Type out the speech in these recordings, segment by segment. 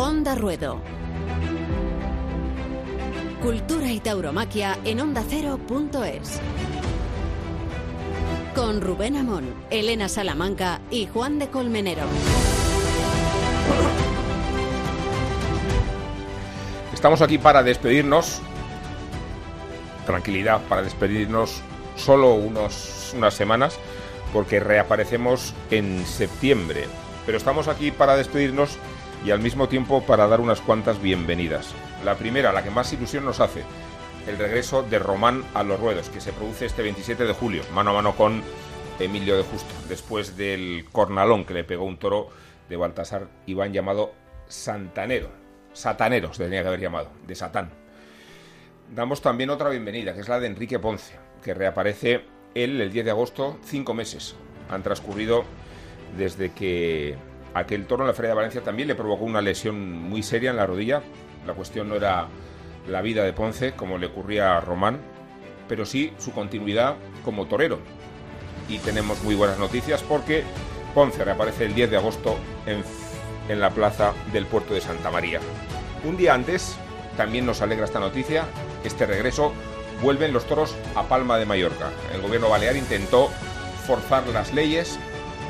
Onda Ruedo. Cultura y tauromaquia en ondacero.es. Con Rubén Amón, Elena Salamanca y Juan de Colmenero. Estamos aquí para despedirnos. Tranquilidad, para despedirnos solo unos, unas semanas, porque reaparecemos en septiembre. Pero estamos aquí para despedirnos y al mismo tiempo para dar unas cuantas bienvenidas. La primera, la que más ilusión nos hace, el regreso de Román a los ruedos, que se produce este 27 de julio, mano a mano con Emilio de Justo, después del cornalón que le pegó un toro de Baltasar Iván llamado Santanero. Satanero se tenía que haber llamado, de Satán. Damos también otra bienvenida, que es la de Enrique Ponce, que reaparece él el 10 de agosto, cinco meses. Han transcurrido desde que aquel toro en la Feria de Valencia también le provocó una lesión muy seria en la rodilla. La cuestión no era la vida de Ponce, como le ocurría a Román, pero sí su continuidad como torero. Y tenemos muy buenas noticias porque Ponce reaparece el 10 de agosto en la plaza del puerto de Santa María. Un día antes, también nos alegra esta noticia, este regreso, vuelven los toros a Palma de Mallorca. El gobierno balear intentó forzar las leyes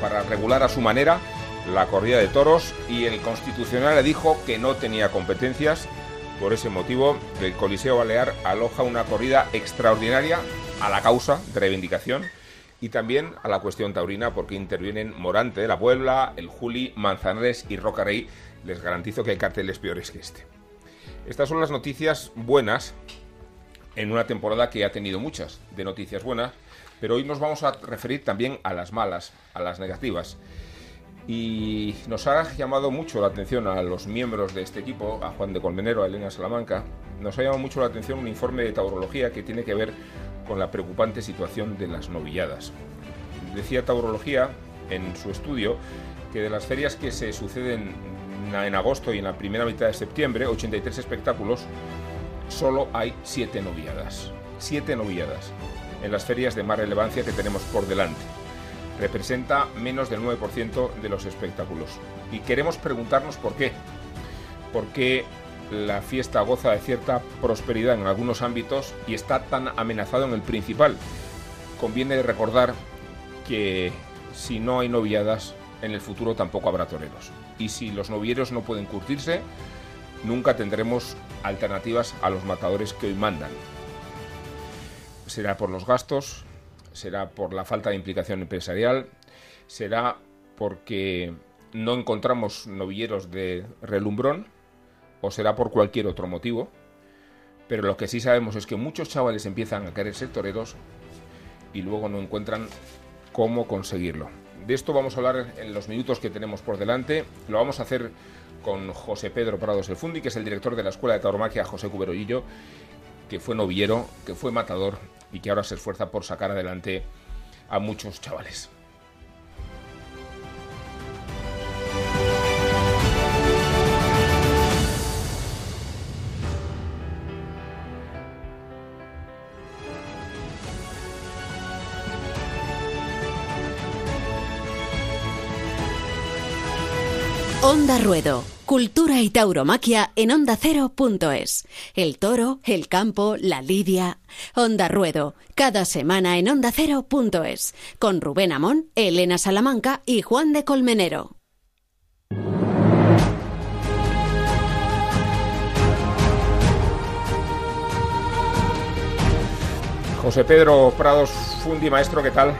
para regular a su manera la corrida de toros y el Constitucional le dijo que no tenía competencias. Por ese motivo, el Coliseo Balear aloja una corrida extraordinaria a la causa de reivindicación y también a la cuestión taurina porque intervienen Morante de la Puebla, el Juli, Manzanares y Rocarey. Les garantizo que hay carteles peores que este. Estas son las noticias buenas en una temporada que ha tenido muchas de noticias buenas, pero hoy nos vamos a referir también a las malas, a las negativas. Y nos ha llamado mucho la atención a los miembros de este equipo, a Juan de Colmenero, a Elena Salamanca, nos ha llamado mucho la atención un informe de taurología que tiene que ver con la preocupante situación de las novilladas. Decía Taurología en su estudio que de las ferias que se suceden en agosto y en la primera mitad de septiembre, 83 espectáculos, solo hay 7 novilladas. 7 novilladas en las ferias de más relevancia que tenemos por delante representa menos del 9% de los espectáculos. Y queremos preguntarnos por qué. ¿Por qué la fiesta goza de cierta prosperidad en algunos ámbitos y está tan amenazado en el principal? Conviene recordar que si no hay noviadas, en el futuro tampoco habrá toreros. Y si los novieros no pueden curtirse, nunca tendremos alternativas a los matadores que hoy mandan. Será por los gastos, será por la falta de implicación empresarial, será porque no encontramos novilleros de relumbrón o será por cualquier otro motivo. Pero lo que sí sabemos es que muchos chavales empiezan a querer ser toreros y luego no encuentran cómo conseguirlo. De esto vamos a hablar en los minutos que tenemos por delante. Lo vamos a hacer con José Pedro Prados El Fundi, que es el director de la Escuela de Tauromaquia José Cuberollillo, que fue novillero, que fue matador y que ahora se esfuerza por sacar adelante a muchos chavales. Onda Ruedo Cultura y tauromaquia en ondacero.es. El toro, el campo, la lidia. Onda Ruedo, cada semana en ondacero.es. Con Rubén Amón, Elena Salamanca y Juan de Colmenero. José Pedro Prados Fundi, maestro, ¿qué tal?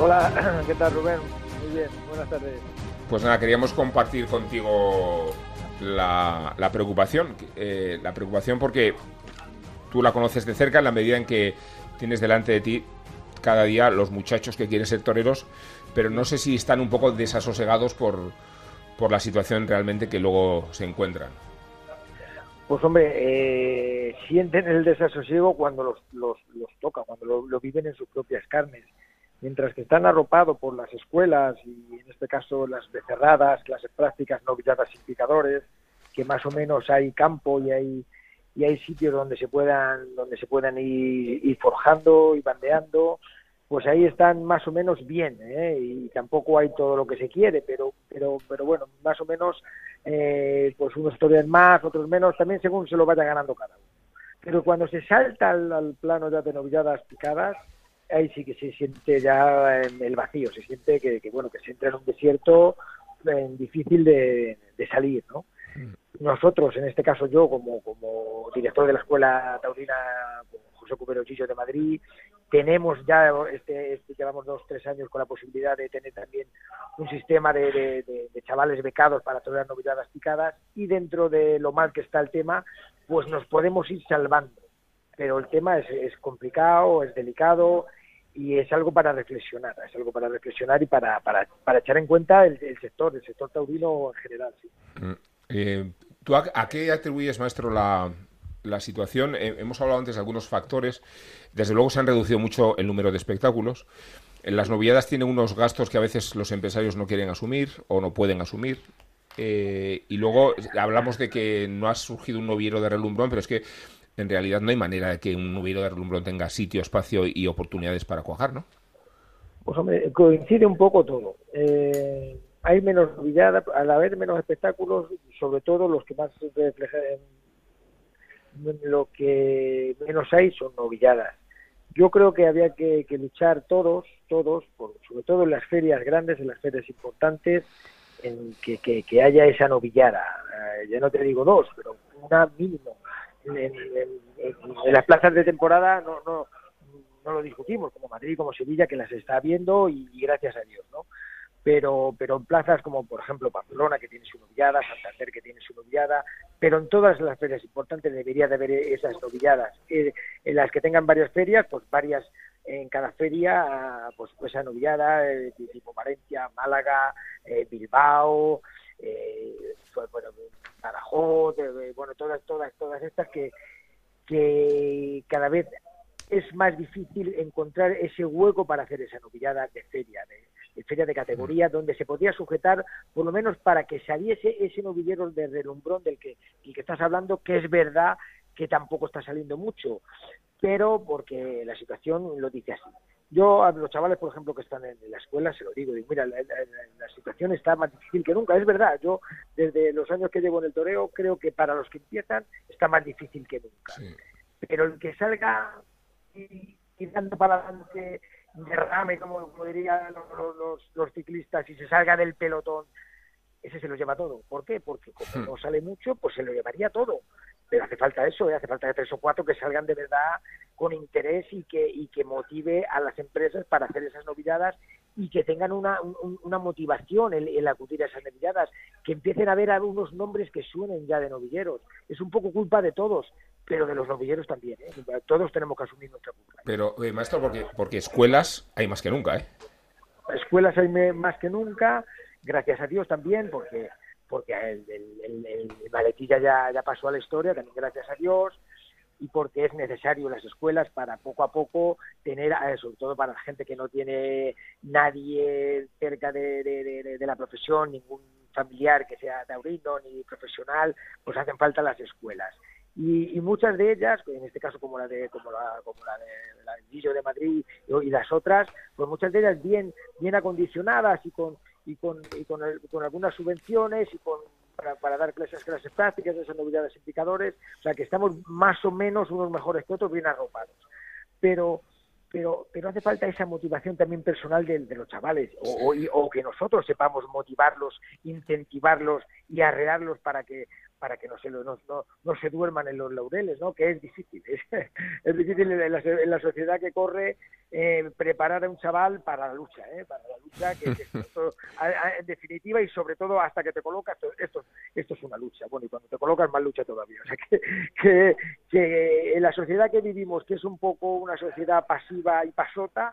Hola, ¿qué tal Rubén? Muy bien, buenas tardes. Pues nada, queríamos compartir contigo la, preocupación. Eh, la preocupación porque tú la conoces de cerca en la medida en que tienes delante de ti cada día los muchachos que quieren ser toreros, pero no sé si están un poco desasosegados por, por la situación realmente que luego se encuentran. Pues hombre, eh, sienten el desasosiego cuando los, los, toca, cuando lo, viven en sus propias carnes mientras que están arropados por las escuelas y en este caso las becerradas, clases prácticas, novilladas y picadores, que más o menos hay campo y hay y hay sitios donde se puedan donde se puedan ir, forjando y bandeando, pues ahí están más o menos bien, ¿eh? y tampoco hay todo lo que se quiere, pero, pero, pero bueno, más o menos, eh, pues unos estudian más, otros menos, también según se lo vaya ganando cada uno. Pero cuando se salta al, plano ya de novilladas picadas, ahí sí que se siente ya el vacío, se siente que, bueno, que se entra en un desierto difícil de, de salir, ¿no? Mm. Nosotros, en este caso yo, como, como director de la Escuela Taurina José Cubero Chillo de Madrid, tenemos ya, este, este, llevamos dos, tres años con la posibilidad de tener también un sistema de, de, chavales becados para todas las novedades picadas y dentro de lo mal que está el tema, pues nos podemos ir salvando. Pero el tema es, es complicado, es delicado y es algo para reflexionar, es algo para reflexionar y para, para, para echar en cuenta el, sector, el sector taurino en general. Sí. Mm, eh, ¿Tú a, qué atribuyes, maestro, la, la situación? Eh, hemos hablado antes de algunos factores. Desde luego se han reducido mucho el número de espectáculos. Las novilladas tienen unos gastos que a veces los empresarios no quieren asumir o no pueden asumir. Eh, y luego hablamos de que no ha surgido un noviero de relumbrón, pero es que en realidad no hay manera de que un noviero de relumbrón tenga sitio, espacio y oportunidades para cuajar, ¿no? Pues hombre, coincide un poco todo. Eh, hay menos novilladas, al haber menos espectáculos, sobre todo los que más reflejan, lo que menos hay son novilladas. Yo creo que había que, luchar todos, todos, sobre todo en las ferias grandes, en las ferias importantes, en que, que, haya esa novillada. Eh, ya no te digo dos, pero una mínimo. En, las plazas de temporada no, no, no lo discutimos, como Madrid, como Sevilla, que las está viendo y, gracias a Dios, ¿no? pero, pero en plazas como por ejemplo Pamplona, que tiene su novillada, Santander, que tiene su novillada, pero en todas las ferias importantes debería de haber esas novilladas. Eh, en las que tengan varias ferias, pues varias en cada feria, pues, pues esa novillada, eh, tipo Valencia, Málaga, eh, Bilbao, pues, bueno, Badajoz, bueno, todas, todas, todas estas que, que cada vez es más difícil encontrar ese hueco para hacer esa novillada de feria, de, feria de categoría, donde se podía sujetar, por lo menos para que saliese ese novillero de relumbrón del que, el que estás hablando, que es verdad que tampoco está saliendo mucho, pero porque la situación lo dice así. Yo a los chavales, por ejemplo, que están en la escuela, se lo digo, digo mira, la, situación está más difícil que nunca, es verdad, yo desde los años que llevo en el toreo creo que para los que empiezan está más difícil que nunca. Pero el que salga y, y dando para adelante derrame, como, como dirían los, los, ciclistas, y se salga del pelotón, ese se lo lleva todo. ¿Por qué? Porque como hmm. no sale mucho, pues se lo llevaría todo. Pero hace falta eso, ¿eh? hace falta tres o cuatro que salgan de verdad con interés y que, y que motive a las empresas para hacer esas novilladas y que tengan una, una motivación en, en, acudir a esas novilladas, que empiecen a ver algunos nombres que suenen ya de novilleros. Es un poco culpa de todos, pero de los novilleros también. ¿eh? Todos tenemos que asumir nuestra culpa. Pero, eh, maestro, porque, porque escuelas hay más que nunca, ¿eh? Escuelas hay más que nunca, gracias a Dios también, porque porque el, el, el, ya, ya pasó a la historia, también gracias a Dios, y porque es necesario las escuelas para poco a poco tener, sobre todo para la gente que no tiene nadie cerca de, de, de la profesión, ningún familiar que sea taurino ni profesional, pues hacen falta las escuelas. Y, muchas de ellas, en este caso como la de como la, como la de la de Madrid y, las otras, pues muchas de ellas bien bien acondicionadas y con y con, y con, con algunas subvenciones y con para, para dar clases, clases prácticas, esas novedades indicadores, o sea que estamos más o menos unos mejores que otros bien arropados. Pero pero, pero hace falta esa motivación también personal de, de los chavales, o, o, que nosotros sepamos motivarlos, incentivarlos y arrearlos para que para que no se, no, no, se duerman en los laureles, ¿no? que es difícil. Es, difícil en la, en la, sociedad que corre eh, preparar a un chaval para la lucha, ¿eh? para la lucha que, en definitiva y sobre todo hasta que te colocas, esto, esto es una lucha. Bueno, y cuando te colocas más lucha todavía. O sea, que, que, que en la sociedad que vivimos, que es un poco una sociedad pasiva y pasota,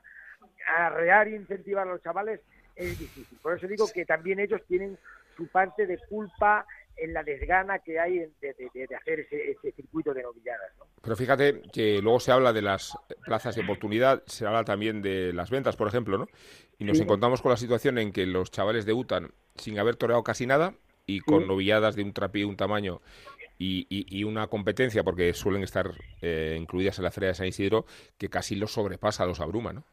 arrear e incentivar a los chavales es difícil. Por eso digo que también ellos tienen su parte de culpa en la desgana que hay de, hacer ese, circuito de novilladas. Pero fíjate que luego se habla de las plazas de oportunidad, se habla también de las ventas, por ejemplo, ¿no? Y nos encontramos con la situación en que los chavales debutan sin haber toreado casi nada y con novilladas de un trapío, un tamaño y, una competencia, porque suelen estar eh, incluidas en la Feria de San Isidro, que casi los sobrepasa, los abruma, ¿no?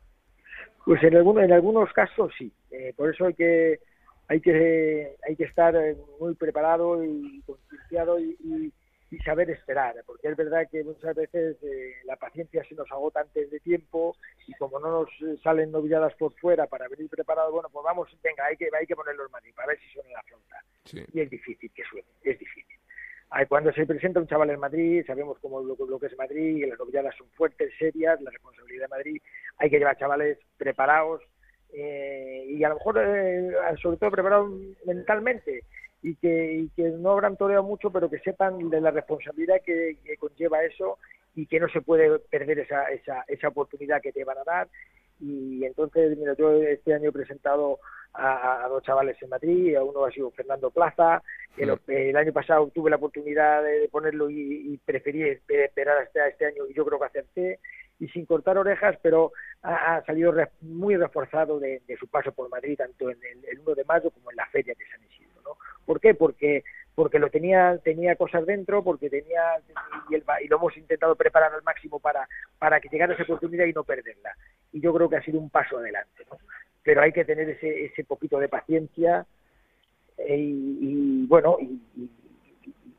Pues en, algunos en algunos casos sí. Eh, por eso hay que hay que hay que estar eh, muy preparado y concienciado y, saber esperar, porque es verdad que muchas veces eh, la paciencia se nos agota antes de tiempo y como no nos salen novilladas por fuera para venir preparados, bueno, pues vamos, venga, hay que hay que ponerlo en Madrid para ver si suena la flauta. Y es difícil que suene, es difícil. Cuando se presenta un chaval en Madrid, sabemos cómo lo, lo que es Madrid, y las novilladas son fuertes, serias, la responsabilidad de Madrid, hay que llevar chavales preparados, eh, y a lo mejor eh, sobre todo preparados mentalmente y que, que no habrán toreado mucho pero que sepan de la responsabilidad que, conlleva eso y que no se puede perder esa, esa, esa oportunidad que te van a dar. Y entonces mira yo este año he presentado a, dos chavales en Madrid a uno ha sido Fernando Plaza el, año pasado tuve la oportunidad de ponerlo y, preferí esperar hasta este año y yo creo que acerté y sin cortar orejas, pero ha, salido muy reforzado de, su paso por Madrid, tanto en el, 1 de mayo como en la feria de San Isidro. ¿no? ¿Por qué? Porque porque lo tenía tenía cosas dentro, porque tenía y, y lo hemos intentado preparar al máximo para para que llegara esa oportunidad y no perderla. Y yo creo que ha sido un paso adelante, ¿no? Pero hay que tener ese ese poquito de paciencia eh, y, bueno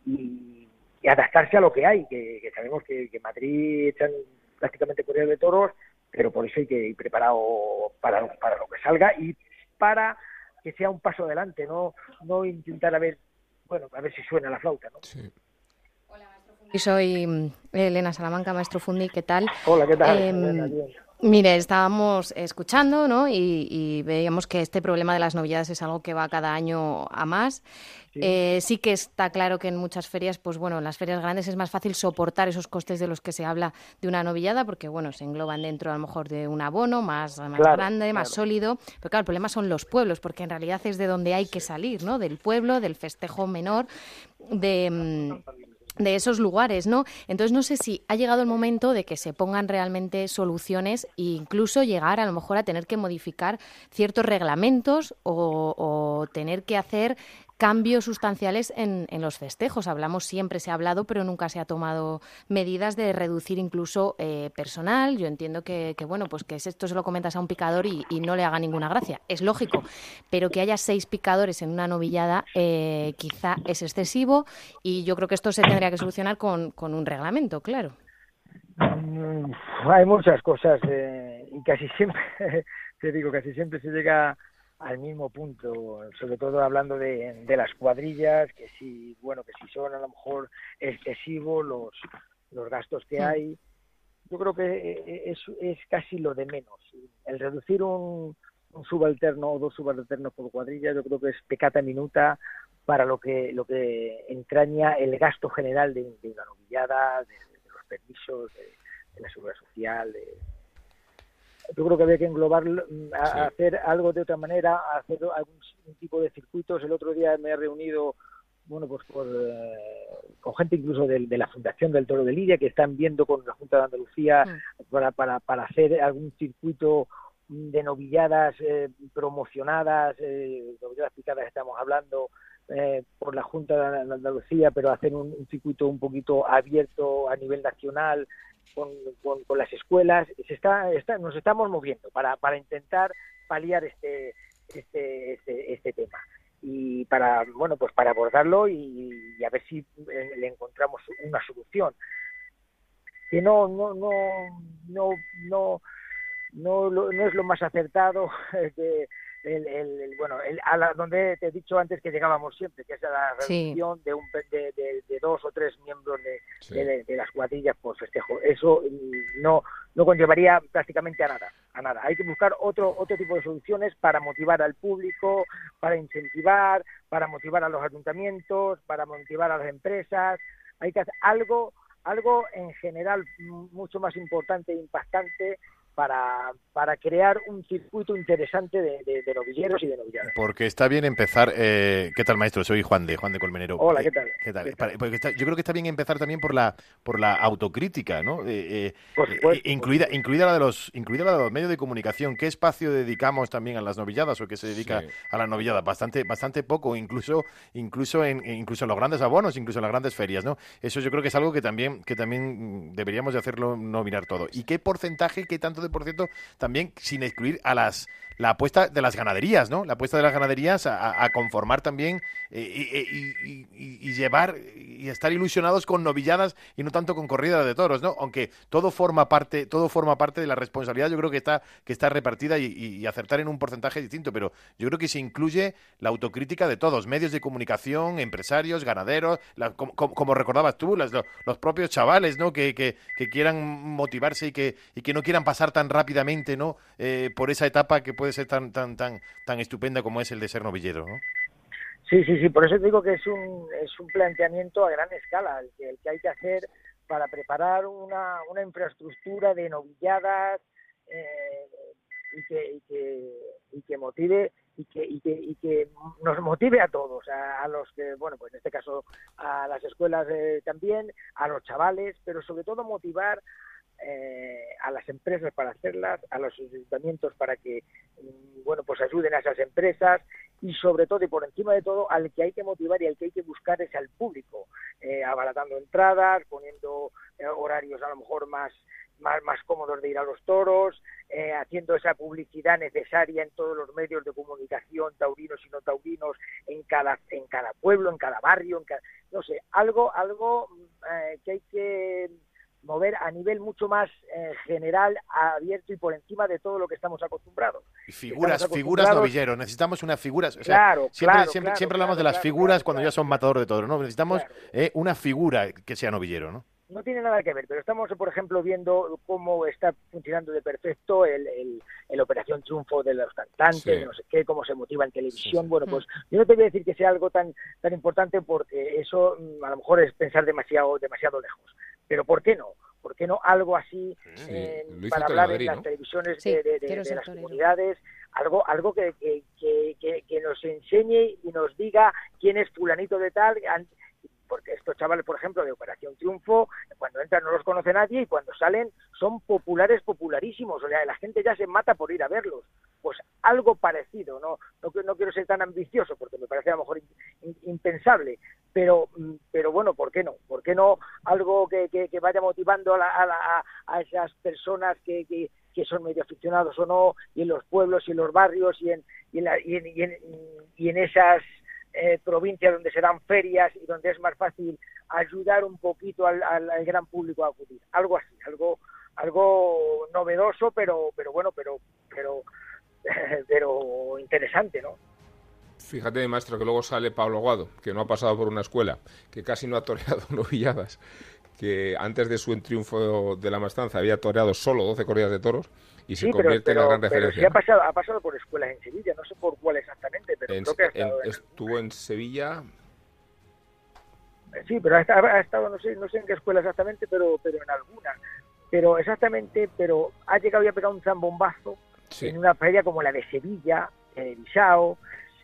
y, adaptarse a lo que hay, que, sabemos que, que Madrid echan prácticamente corrida de toros, pero por eso hay que ir preparado para, para lo que salga y para que sea un paso adelante, no, no intentar a ver, bueno, a ver si suena la flauta, ¿no? Sí. Hola, maestro Fundi. Soy mm, Elena Salamanca, maestro Fundi, ¿qué tal? Hola, ¿qué tal? Eh, Mire, estábamos escuchando ¿no? y, veíamos que este problema de las novedades es algo que va cada año a más. Eh, sí. que está claro que en muchas ferias, pues bueno, en las ferias grandes es más fácil soportar esos costes de los que se habla de una novillada, porque bueno, se engloban dentro a lo mejor de un abono más, más grande, más sólido. Pero claro, el problema son los pueblos, porque en realidad es de donde hay que salir, ¿no? Del pueblo, del festejo menor, de mm, de esos lugares, ¿no? Entonces no sé si ha llegado el momento de que se pongan realmente soluciones e incluso llegar a lo mejor a tener que modificar ciertos reglamentos o, o tener que hacer cambios sustanciales en, en, los festejos. Hablamos siempre, se ha hablado, pero nunca se ha tomado medidas de reducir incluso eh, personal. Yo entiendo que, bueno, pues que esto se lo comentas a un picador y, no le haga ninguna gracia. Es lógico, pero que haya seis picadores en una novillada eh, quizá es excesivo y yo creo que esto se tendría que solucionar con, con un reglamento, claro. Mm, hay muchas cosas eh, y casi siempre, te digo, casi siempre se llega al mismo punto, sobre todo hablando de, de las cuadrillas, que si, bueno, que si son a lo mejor excesivos los, los gastos que hay. Yo creo que eh, eh, es, es casi lo de menos. El reducir un, un subalterno o dos subalternos por cuadrilla, yo creo que es pecata minuta para lo que lo que entraña el gasto general de, una novillada, de, los permisos, de, de la seguridad social, de, yo creo que había que englobar, mm, hacer algo de otra manera, hacer algún tipo de circuitos. El otro día me he reunido bueno, pues por, eh, con gente incluso de, la Fundación del Toro de Lidia que están viendo con la Junta de Andalucía mm. para, para, para hacer algún circuito de novilladas eh, promocionadas, eh, novilladas picadas estamos hablando, eh, por la Junta de Andalucía, pero hacer un, circuito un poquito abierto a nivel nacional con, con, las escuelas. Se está, está, nos estamos moviendo para, para intentar paliar este, este, este, este tema y para bueno pues para abordarlo y, a ver si eh, le encontramos una solución que no no no no no no, no es lo más acertado que el, bueno, el, a la, donde te he dicho antes que llegábamos siempre, que es a la reducción de, un, de, de, dos o tres miembros de, de, las cuadrillas por festejo. Eso mm, no, no conllevaría prácticamente a nada, a nada. Hay que buscar otro, otro tipo de soluciones para motivar al público, para incentivar, para motivar a los ayuntamientos, para motivar a las empresas. Hay que hacer algo, algo en general mucho más importante e impactante para, para crear un circuito interesante de, de, novilleros y de novilladas. Porque está bien empezar. Eh, ¿Qué tal, maestro? Soy Juan de Juan de Colmenero. Hola, ¿qué tal? ¿Qué tal? yo creo que está bien empezar también por la por la autocrítica, ¿no? Eh, eh, incluida incluida la de los incluida la de los medios de comunicación. ¿Qué espacio dedicamos también a las novilladas o qué se dedica a las novilladas? Bastante bastante poco, incluso incluso en incluso en los grandes abonos, incluso en las grandes ferias, ¿no? Eso yo creo que es algo que también que también deberíamos de hacerlo no mirar todo. ¿Y qué porcentaje, qué tanto de por cierto, también sin excluir a las la apuesta de las ganaderías, ¿no? La apuesta de las ganaderías a, conformar también eh, y, llevar y estar ilusionados con novilladas y no tanto con corridas de toros, ¿no? Aunque todo forma parte, todo forma parte de la responsabilidad, yo creo que está, que está repartida y, acertar en un porcentaje distinto, pero yo creo que se incluye la autocrítica de todos, medios de comunicación, empresarios, ganaderos, como, recordabas tú, los, propios chavales, ¿no? Que, que, quieran motivarse y que, y que no quieran pasar tan rápidamente, ¿no? Eh, por esa etapa que puede puede ser tan, tan, tan, tan estupenda como es el de ser novillero, ¿no? Sí, sí, sí, por eso digo que es un, es un planteamiento a gran escala el que, el que hay que hacer para preparar una, una infraestructura de novilladas eh, y, que, y, que, y que motive y que, y que, y que nos motive a todos, a, los que, bueno, pues en este caso a las escuelas eh, también, a los chavales, pero sobre todo motivar eh, a las empresas para hacerlas, a los ayuntamientos para que mm, bueno pues ayuden a esas empresas y sobre todo y por encima de todo al que hay que motivar y al que hay que buscar es al público, eh, abaratando entradas, poniendo eh, horarios a lo mejor más más, más cómodos de ir a los toros, eh, haciendo esa publicidad necesaria en todos los medios de comunicación, taurinos y no taurinos, en cada, en cada pueblo, en cada barrio, en no sé, algo, algo que hay que mover a nivel mucho más eh, general, abierto y por encima de todo lo que estamos acostumbrados. Y figuras, figuras novilleros, necesitamos unas figuras. claro, siempre, siempre, siempre hablamos de las figuras cuando ya son matador de todo, ¿no? Necesitamos eh, una figura que sea novillero, ¿no? No tiene nada que ver, pero estamos, por ejemplo, viendo cómo está funcionando de perfecto el, el, Operación Triunfo de los cantantes, no sé qué, cómo se motiva en televisión. Bueno, pues yo no te voy a decir que sea algo tan tan importante porque eso mm, a lo mejor es pensar demasiado demasiado lejos. Pero ¿por qué no? ¿Por qué no algo así para hablar en las televisiones de, las comunidades? Algo, algo que, que, que, nos enseñe y nos diga quién es fulanito de tal, porque estos chavales, por ejemplo, de Operación Triunfo, cuando entran no los conoce nadie y cuando salen son populares, popularísimos, o sea, la gente ya se mata por ir a verlos. Pues algo parecido, no, no, no quiero ser tan ambicioso porque me parece a lo mejor impensable, pero, pero bueno, ¿por qué no? ¿Por qué no algo que, que, vaya motivando a, a, a, esas personas que, que, son medio aficionados o no, y en los pueblos y en los barrios y en, y en, y en, y en, y en esas eh, provincias donde se dan ferias y donde es más fácil ayudar un poquito al, gran público a acudir. Algo así, algo algo novedoso, pero pero bueno, pero pero pero interesante, ¿no? Fíjate, maestro, que luego sale Pablo Guado, que no ha pasado por una escuela, que casi no ha toreado novilladas, que antes de su triunfo de la mastanza había toreado solo 12 corridas de toros y se convierte en la gran referencia. Sí ha pasado, ha pasado por escuelas en Sevilla, no sé por cuál exactamente, pero creo que ha estado en, estuvo en Sevilla. Eh, sí, pero ha estado, no sé, no sé en qué escuela exactamente, pero, pero en alguna. Pero exactamente, pero ha llegado y ha pegado un zambombazo en una feria como la de Sevilla, en el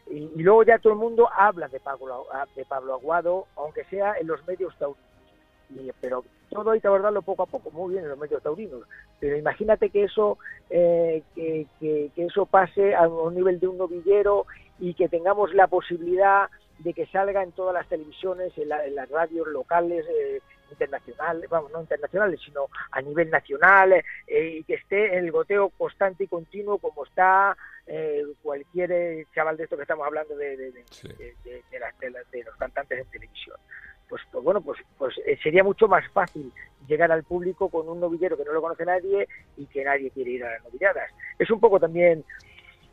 Bisao, y, luego ya todo el mundo habla de Pablo, de Pablo Aguado, aunque sea en los medios taurinos. pero todo hay que abordarlo poco a poco, muy bien en los medios taurinos, pero imagínate que eso, eh, que, eso pase a un nivel de un novillero y que tengamos la posibilidad de que salga en todas las televisiones, en, las radios locales, eh, internacionales, vamos, no internacionales, sino a nivel nacional, eh, y que esté en el goteo constante y continuo como está eh, cualquier chaval de esto que estamos hablando de, de, de los cantantes en televisión pues, pues bueno, pues, pues eh, sería mucho más fácil llegar al público con un novillero que no lo conoce nadie y que nadie quiere ir a las novilladas. Es un poco también,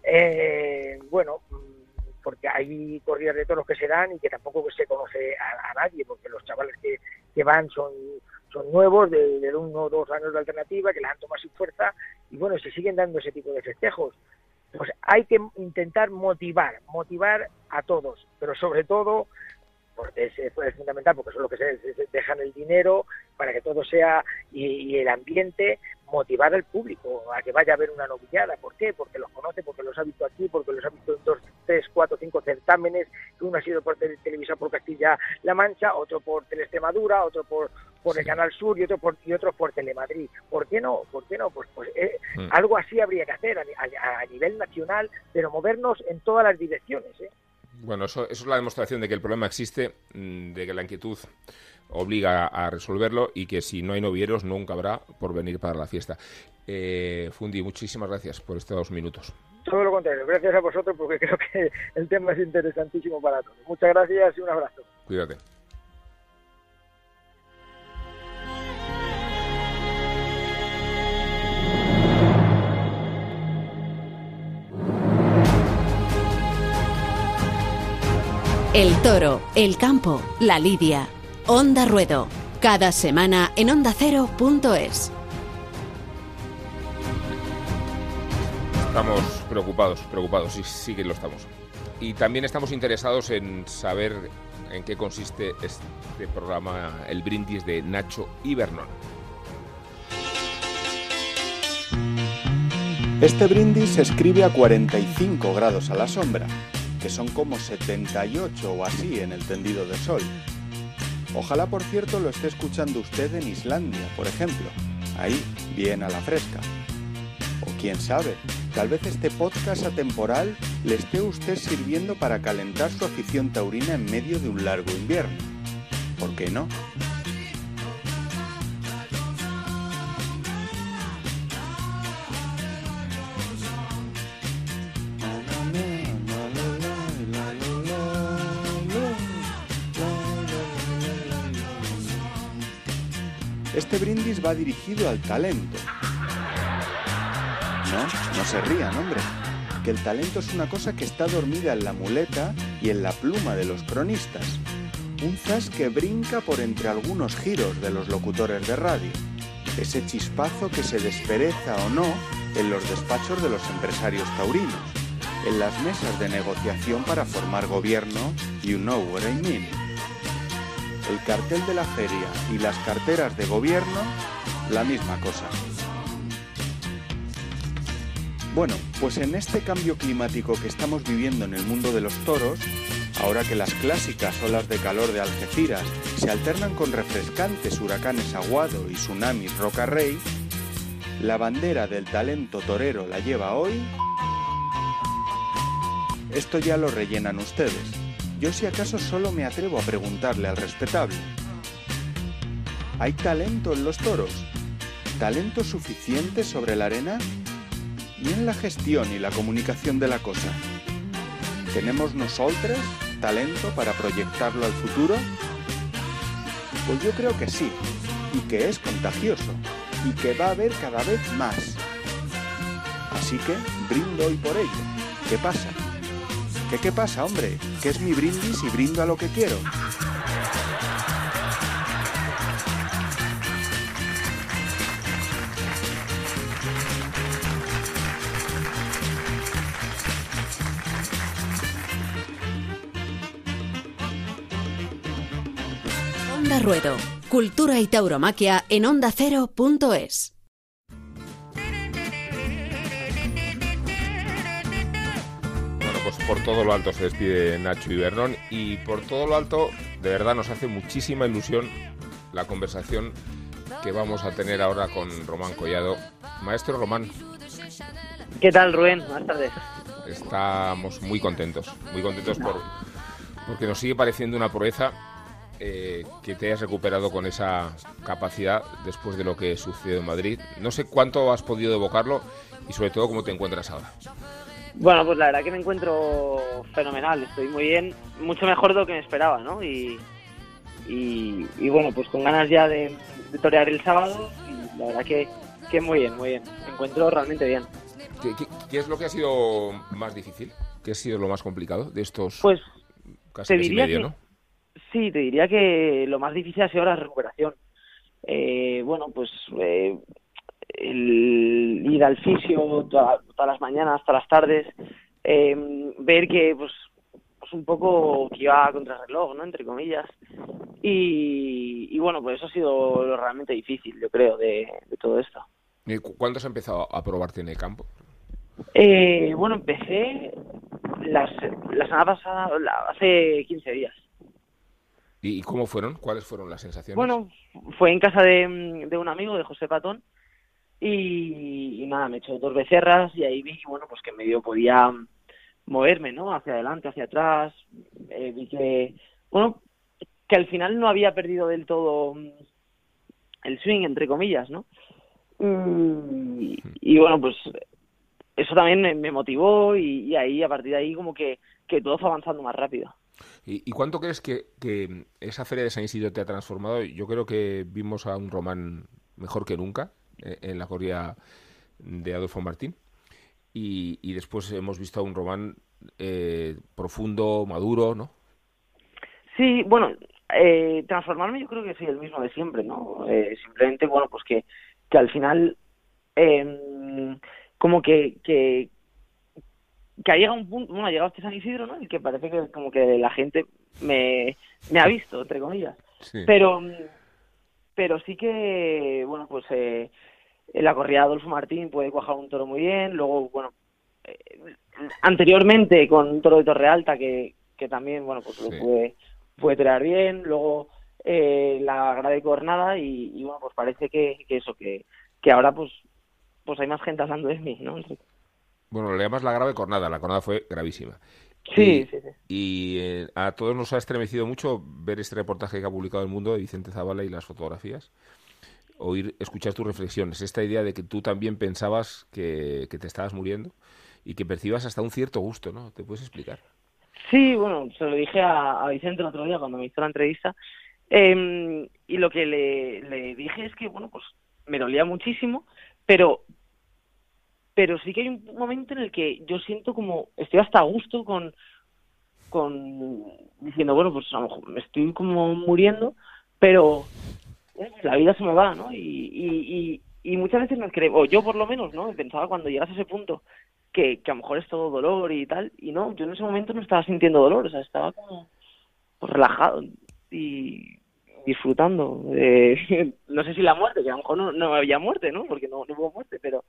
eh, bueno, mm, porque hay corridas de toros que se dan y que tampoco se conoce a, nadie, porque los chavales que, que van son son nuevos, de, de, uno o dos años de alternativa, que les han tomado sin fuerza, y bueno, se siguen dando ese tipo de festejos. Pues hay que intentar motivar, motivar a todos, pero sobre todo es, es, fundamental porque son lo que se, dejan el dinero para que todo sea y, el ambiente motivar al público a que vaya a ver una novillada. ¿Por qué? Porque los conoce, porque los ha visto aquí, porque los ha visto en dos, tres, cuatro, cinco certámenes. Uno ha sido por televisión por Castilla-La Mancha, otro por Teleextremadura, otro por por el Canal Sur y otro por y otros por Telemadrid. ¿Por qué no? ¿Por qué no? Pues, pues eh, mm. algo así habría que hacer a, a, nivel nacional, pero movernos en todas las direcciones. ¿eh? Bueno, eso, es la demostración de que el problema existe, mm, de que la inquietud obliga a resolverlo y que si no hay novieros nunca habrá por venir para la fiesta. Eh, Fundi, muchísimas gracias por estos dos minutos. Todo lo contrario, gracias a vosotros porque creo que el tema es interesantísimo para todos. Muchas gracias y un abrazo. Cuídate. El toro, el campo, la lidia. Onda Ruedo. Cada semana en ondacero.es. Estamos preocupados, preocupados, sí, sí que lo estamos. Y también estamos interesados en saber en qué consiste este programa, el brindis de Nacho y Bernón. Este brindis se escribe a 45 grados a la sombra que son como 78 o así en el tendido de sol. Ojalá, por cierto, lo esté escuchando usted en Islandia, por ejemplo, ahí, bien a la fresca. O quién sabe, tal vez este podcast atemporal le esté usted sirviendo para calentar su afición taurina en medio de un largo invierno. ¿Por qué no? Brindis va dirigido al talento. No, no se rían, hombre. Que el talento es una cosa que está dormida en la muleta y en la pluma de los cronistas. Un zas que brinca por entre algunos giros de los locutores de radio. Ese chispazo que se despereza o no en los despachos de los empresarios taurinos, en las mesas de negociación para formar gobierno, you know what I mean el cartel de la feria y las carteras de gobierno, la misma cosa. Bueno, pues en este cambio climático que estamos viviendo en el mundo de los toros, ahora que las clásicas olas de calor de Algeciras se alternan con refrescantes huracanes Aguado y tsunamis Roca Rey, la bandera del talento torero la lleva hoy. Esto ya lo rellenan ustedes. Yo si acaso solo me atrevo a preguntarle al respetable. ¿Hay talento en los toros? ¿Talento suficiente sobre la arena? ¿Y en la gestión y la comunicación de la cosa? ¿Tenemos nosotros talento para proyectarlo al futuro? Pues yo creo que sí, y que es contagioso, y que va a haber cada vez más. Así que brindo hoy por ello. ¿Qué pasa? ¿Qué pasa, hombre? Que es mi brindis y brindo a lo que quiero. Onda Ruedo. Cultura y tauromaquia en ondacero.es. por todo lo alto se despide Nacho y Bernón y por todo lo alto de verdad nos hace muchísima ilusión la conversación que vamos a tener ahora con Román Collado. Maestro Román. ¿Qué tal, Rubén? Buenas tardes. Estamos muy contentos, muy contentos por, porque nos sigue pareciendo una proeza eh, que te hayas recuperado con esa capacidad después de lo que sucedió en Madrid. No sé cuánto has podido evocarlo y sobre todo cómo te encuentras ahora. Bueno, pues la verdad que me encuentro fenomenal, estoy muy bien, mucho mejor de lo que me esperaba, ¿no? Y, y, bueno, pues con ganas ya de, torear el sábado y la verdad que, que muy bien, muy bien, me encuentro realmente bien. ¿Qué, es lo que ha sido más difícil? ¿Qué ha sido lo más complicado de estos pues, casi te diría medio, Sí, te diría que lo más difícil ha sido la recuperación. Eh, bueno, pues eh, el ir al fisio todas las mañanas, hasta las tardes, eh, ver que pues, pues un poco que iba a contrarreloj, ¿no? Entre comillas. Y, bueno, pues eso ha sido lo realmente difícil, yo creo, de, todo esto. ¿Cuándo has empezado a probarte en el campo? Eh, bueno, empecé las, la semana pasada, hace 15 días. ¿Y cómo fueron? ¿Cuáles fueron las sensaciones? Bueno, fue en casa de, de un amigo, de José Patón, y, nada, me hecho dos becerras y ahí vi, bueno, pues que medio podía moverme, ¿no? Hacia adelante, hacia atrás. Eh, vi que, bueno, que al final no había perdido del todo mm, el swing, entre comillas, ¿no? Mm, y, bueno, pues eso también me, motivó y, ahí, a partir de ahí, como que, que todo fue avanzando más rápido. ¿Y, cuánto crees que, que, esa feria de San Isidro te ha transformado? Yo creo que vimos a un Román mejor que nunca en la corrida de Adolfo Martín. Y, y después hemos visto a un Román eh, profundo, maduro, ¿no? Sí, bueno, eh, transformarme yo creo que soy el mismo de siempre, ¿no? Eh, simplemente, bueno, pues que, que al final, eh, como que, que, que ha llegado un punto, bueno, ha llegado este San Isidro, ¿no? Y que parece que como que la gente me, me ha visto, entre comillas. Pero, pero sí que, bueno, pues eh, la corrida de Adolfo Martín puede cuajar un toro muy bien, luego, bueno, eh, anteriormente con un toro de Torre Alta que, que también, bueno, pues lo puede puede tirar bien, luego eh, la grave cornada y, y, bueno, pues parece que, que eso, que, que ahora pues pues hay más gente hablando de mí, ¿no? Bueno, le llamas la grave cornada, la cornada fue gravísima. Sí, y, sí, sí. Y eh, a todos nos ha estremecido mucho ver este reportaje que ha publicado El Mundo de Vicente Zavala y las fotografías. Oír, escuchar tus reflexiones, esta idea de que tú también pensabas que, te estabas muriendo y que percibas hasta un cierto gusto, ¿no? ¿Te puedes explicar? Sí, bueno, se lo dije a, Vicente el otro día cuando me hizo la entrevista. Eh, y lo que le, le dije es que, bueno, pues me dolía muchísimo, pero pero sí que hay un momento en el que yo siento como estoy hasta a gusto con con diciendo bueno pues a lo mejor me estoy como muriendo pero la vida se me va no y, y, y, muchas veces me creo o yo por lo menos no pensaba cuando llegas a ese punto que, que a lo mejor es todo dolor y tal, y no, yo en ese momento no estaba sintiendo dolor, o sea, estaba como pues, relajado y disfrutando. de no sé si la muerte, que a lo mejor no, no había muerte, ¿no? Porque no, no hubo muerte, pero,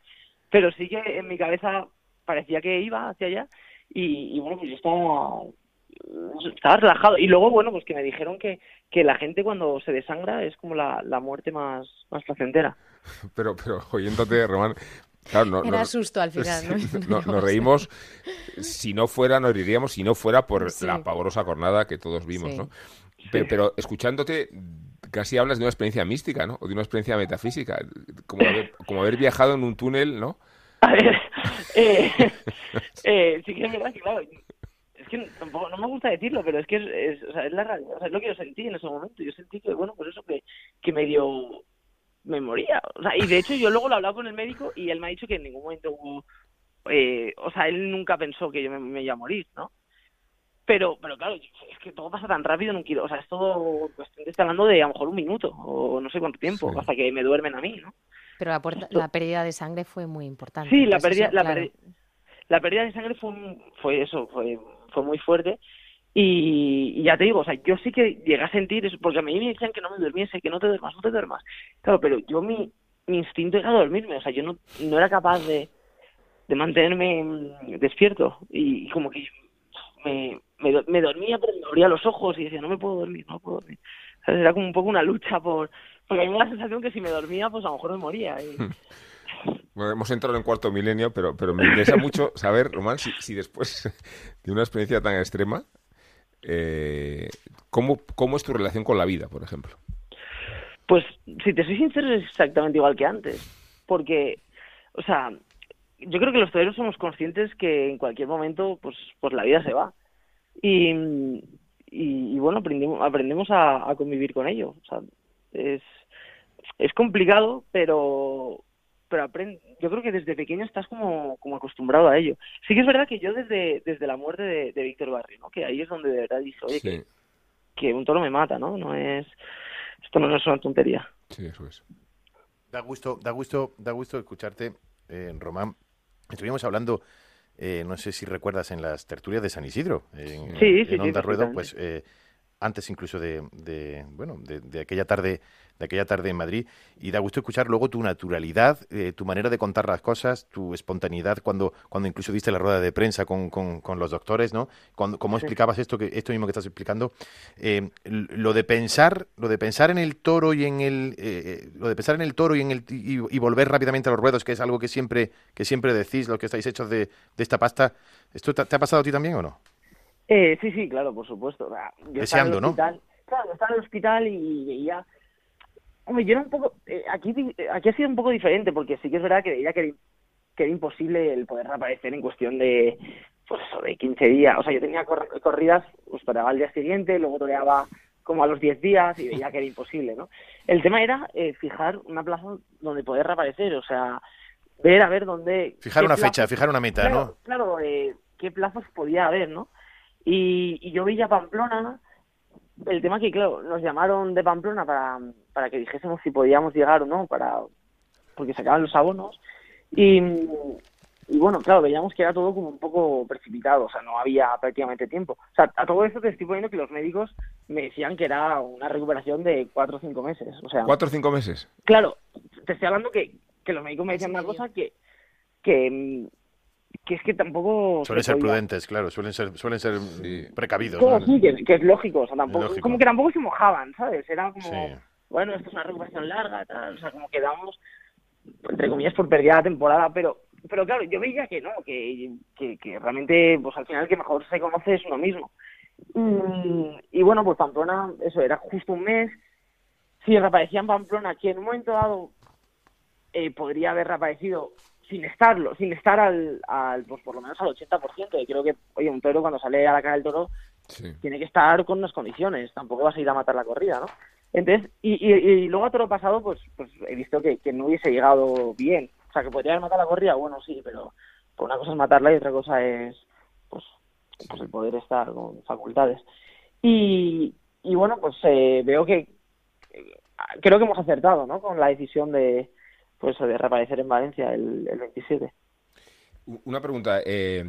pero sí que en mi cabeza parecía que iba hacia allá y, y bueno, pues yo estaba estaba relajado y luego bueno pues que me dijeron que, que la gente cuando se desangra es como la, la muerte más más placentera pero pero oyéndote Román Claro, Era susto al final, ¿no? nos reímos, si no fuera, nos reiríamos si no fuera por la pavorosa jornada que todos vimos, ¿no? Pero, escuchándote, casi hablas de una experiencia mística, ¿no? O de una experiencia metafísica, como haber, como haber viajado en un túnel, ¿no? A ver, eh, eh, sí que es verdad que, claro, que tampoco, no me gusta decirlo, pero es que es, o sea, es la realidad, o sea, es lo que yo sentí en ese momento. Yo sentí que, bueno, pues eso que, que medio me moría. O sea, y de hecho yo luego lo he hablado con el médico y él me ha dicho que en ningún momento hubo... Eh, o sea, él nunca pensó que yo me, iba a morir, ¿no? Pero, pero claro, es que todo pasa tan rápido en un kilo. O sea, es todo cuestión de estar hablando de a lo mejor un minuto o no sé cuánto tiempo, hasta que me duermen a mí, ¿no? Pero la, la pérdida de sangre fue muy importante. Sí, la pérdida, la, la pérdida de sangre fue, fue eso, fue, fue muy fuerte y, ya te digo, o sea, yo sí que llegué a sentir eso, porque a mí me decían que no me durmiese, que no te duermas, no te duermas. Claro, pero yo mi, instinto era dormirme, o sea, yo no, no era capaz de, de mantenerme mm, despierto. Y, como que me, me, dormía, pero me abría los ojos y decía, no me puedo dormir, no puedo dormir. era como un poco una lucha por... Porque a me la sensación que si me dormía, pues a lo mejor me moría. Bueno, hemos entrado en cuarto milenio, pero, pero me interesa mucho saber, Román, si, si después de una experiencia tan extrema, eh, ¿cómo, ¿cómo es tu relación con la vida, por ejemplo? Pues, si te soy sincero, es exactamente igual que antes. Porque, o sea, yo creo que los toreros somos conscientes que en cualquier momento, pues, pues la vida se va. Y, y, bueno, aprendimos, aprendemos a, a, convivir con ello. O sea, es, es complicado, pero, pero yo creo que desde pequeño estás como, como acostumbrado a ello. Sí que es verdad que yo desde, desde la muerte de, Víctor Barrio, ¿no? que ahí es donde de verdad dije, oye, que, un toro me mata, ¿no? No es, esto no es una tontería. Sí, eso es. Da gusto, da gusto, da gusto escucharte, eh, Román. Estuvimos hablando, eh, no sé si recuerdas, en las tertulias de San Isidro, en, sí, sí, Onda Ruedo, pues eh, antes incluso de, de bueno, de, de, aquella tarde de aquella tarde en Madrid. Y da gusto escuchar luego tu naturalidad, eh, tu manera de contar las cosas, tu espontaneidad cuando, cuando incluso diste la rueda de prensa con, con, los doctores, ¿no? Cuando, cómo explicabas esto, que, esto mismo que estás explicando. Eh, lo de pensar, lo de pensar en el toro y en el, eh, lo de pensar en el toro y en el y, volver rápidamente a los ruedos, que es algo que siempre, que siempre decís, lo que estáis hechos de, de esta pasta. ¿Esto te, ha pasado a ti también o no? Sí, sí, claro, por supuesto. Deseando, ¿no? claro, estaba en el hospital y veía... Hombre, yo era un poco... Eh, aquí, aquí ha sido un poco diferente, porque sí que es verdad que veía que, que era imposible el poder reaparecer en cuestión de, pues eso, de 15 días. O sea, yo tenía corridas, pues toreaba al día siguiente, luego toreaba como a los 10 días y veía que era imposible, ¿no? El tema era eh, fijar una plaza donde poder reaparecer, o sea, ver a ver dónde... Fijar una fecha, fijar una meta, ¿no? Claro, eh, qué plazos podía haber, ¿no? Y, y yo veía Pamplona, el tema que, claro, nos llamaron de Pamplona para, para que dijésemos si podíamos llegar o no, para porque se acaban los abonos, y, y bueno, claro, veíamos que era todo como un poco precipitado, o sea, no había prácticamente tiempo. O sea, a todo esto te estoy poniendo que los médicos me decían que era una recuperación de cuatro o cinco meses. O sea, ¿Cuatro o cinco meses? Claro, te estoy hablando que, que los médicos me decían una cosa que, que, que es que tampoco... Suelen ser prudentes, claro, suelen ser, suelen ser precavidos. Sí, que, es lógico, o sea, tampoco, como que tampoco se mojaban, ¿sabes? Era como, bueno, esto es una recuperación larga, tal, o sea, como que damos, entre comillas, por perdida la temporada, pero pero claro, yo veía que no, que, que, realmente, pues al final el que mejor se conoce es uno mismo. Y, bueno, pues Pamplona, eso era justo un mes. Si reaparecía en Pamplona, que en un momento dado eh, podría haber reaparecido sin estarlo, sin estar al, al pues por lo menos al 80%. Y creo que, oye, un toro cuando sale a la cara del toro tiene que estar con unas condiciones, tampoco vas a ir a matar la corrida, ¿no? Entonces, y, y, y luego a toro pasado, pues, pues he visto que, que no hubiese llegado bien. O sea, que podría haber matado la corrida, bueno, sí, pero una cosa es matarla y otra cosa es, pues, pues el poder estar con facultades. Y, y bueno, pues eh, veo que creo que hemos acertado, ¿no? Con la decisión de, pues, de reaparecer en Valencia el, el 27. Una pregunta. Eh,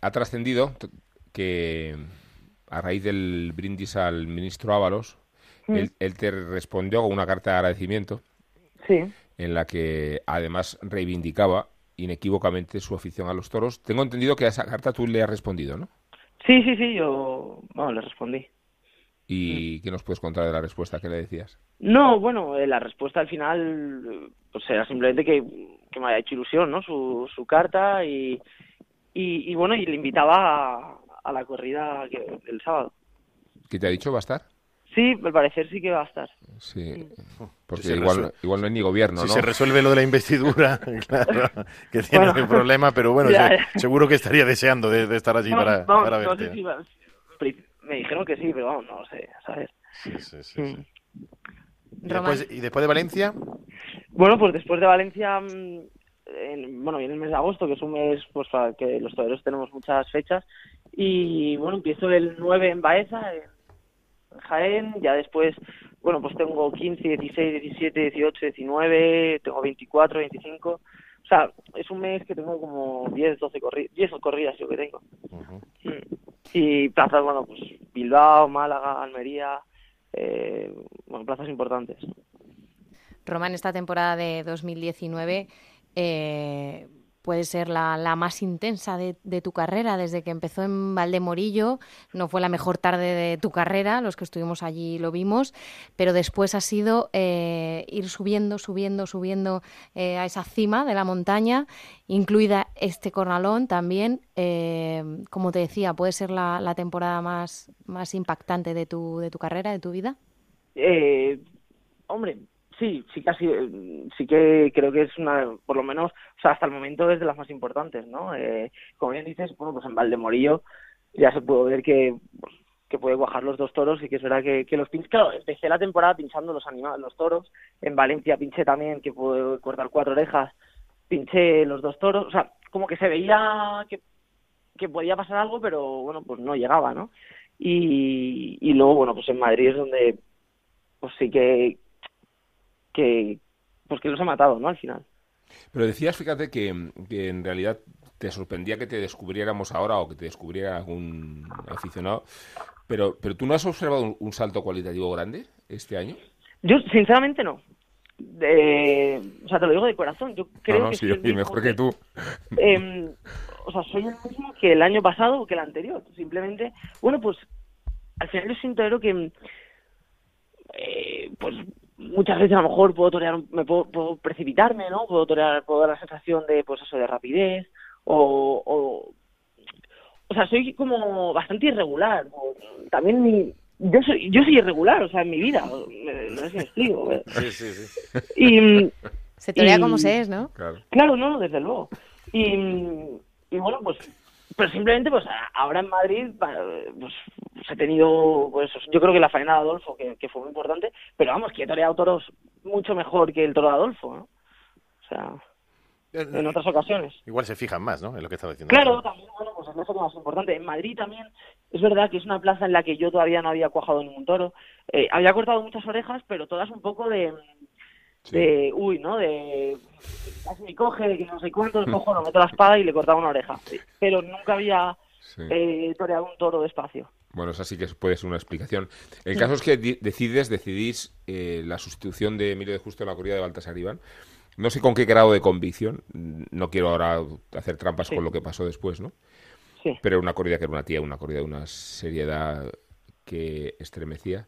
ha trascendido que a raíz del brindis al ministro Ábalos, mm. él, él, te respondió con una carta de agradecimiento. Sí en la que además reivindicaba inequívocamente su afición a los toros. Tengo entendido que a esa carta tú le has respondido, ¿no? Sí, sí, sí, yo bueno, le respondí. ¿Y qué nos puedes contar de la respuesta que le decías? No, bueno, eh, la respuesta al final pues era simplemente que, me había hecho ilusión, ¿no? Su, su carta y, y, bueno, y le invitaba a, la corrida que, el sábado. ¿Qué te ha dicho? ¿Va a estar? Sí, al parecer sí que va a estar. Sí, porque igual, igual no hay ni gobierno, si se resuelve lo de la investidura, claro, que tiene un problema, pero bueno, seguro que estaría deseando de, estar allí para, para verte. Me dijeron que sí, pero vamos, no sé, ¿sabes? Sí, sí, sí. Mm. ¿Y, después, ¿Y después de Valencia? Bueno, pues después de Valencia, mm, en, bueno, viene el mes de agosto, que es un mes pues para que los toreros tenemos muchas fechas, y bueno, empiezo el 9 en Baeza, Jaén, ya después, bueno, pues tengo 15, 16, 17, 18, 19, tengo 24, 25. O sea, es un mes que tengo como 10, 12 corridas, 10 corridas yo que tengo. Mm. Y plazas, bueno, pues Bilbao, Málaga, Almería, eh, bueno, plazas importantes. Román, esta temporada de 2019, eh, puede ser la, la más intensa de, de, tu carrera desde que empezó en Valdemorillo. No fue la mejor tarde de tu carrera, los que estuvimos allí lo vimos, pero después ha sido eh, ir subiendo, subiendo, subiendo eh, a esa cima de la montaña, incluida este cornalón también. Eh, como te decía, puede ser la, la, temporada más, más impactante de tu, de tu carrera, de tu vida. hombre, Sí, sí casi, sí que creo que es una, por lo menos, o sea, hasta el momento es de las más importantes, ¿no? Eh, como bien dices, bueno, pues en Valdemorillo ya se pudo ver que, pues, que puede cuajar los dos toros y que es verdad que, que los pinches, claro, empecé la temporada pinchando los animales, los toros, en Valencia pinché también que puede cortar cuatro orejas, pinché los dos toros, o sea, como que se veía que, que podía pasar algo, pero bueno, pues no llegaba, ¿no? Y, y luego, bueno, pues en Madrid es donde pues sí que, que pues que los ha matado, ¿no? Al final. Pero decías, fíjate, que, en realidad te sorprendía que te descubriéramos ahora o que te descubriera algún aficionado, pero, pero ¿tú no has observado un, salto cualitativo grande este año? Yo, sinceramente, no. o sea, te lo digo de corazón. Yo creo que sí, y mejor que, tú. Em, o sea, soy el mismo que el año pasado o que el anterior. Simplemente, bueno, pues al final yo siento que eh, pues muchas veces a lo mejor puedo torear, me puedo, precipitarme, ¿no? Puedo torear, puedo dar la sensación de, pues eso, de rapidez, o, o, o sea, soy como bastante irregular. También mi, yo soy, yo soy irregular, o sea, en mi vida, no sé si me explico. Sí, sí, sí. Y, Se torea y- como se es, ¿no? Claro. Claro, no, desde luego. Y, y bueno, pues, pero simplemente, pues ahora en Madrid, pues he tenido, pues yo creo que la faena de Adolfo, que, que fue muy importante, pero vamos, que he toreado toros mucho mejor que el toro de Adolfo, ¿no? O sea, en otras ocasiones. Igual se fijan más, ¿no? En lo que estaba diciendo. Claro, también, bueno, pues es lo más importante. En Madrid también es verdad que es una plaza en la que yo todavía no había cuajado ningún toro. Eh, había cortado muchas orejas, pero todas un poco de, Sí. de uy, ¿no? De casi me coge, de que no sé cuánto, cojo, lo meto la espada y le cortaba una oreja. Pero nunca había Sí. eh, toreado un toro despacio. Bueno, esa sí que puede ser una explicación. El caso es que decides, decidís eh, la sustitución de Emilio de Justo en la corrida de Baltasar Iván. No sé con qué grado de convicción, no quiero ahora hacer trampas Sí. con lo que pasó después, ¿no? Sí. Pero una corrida que era una tía, una corrida de una seriedad que estremecía.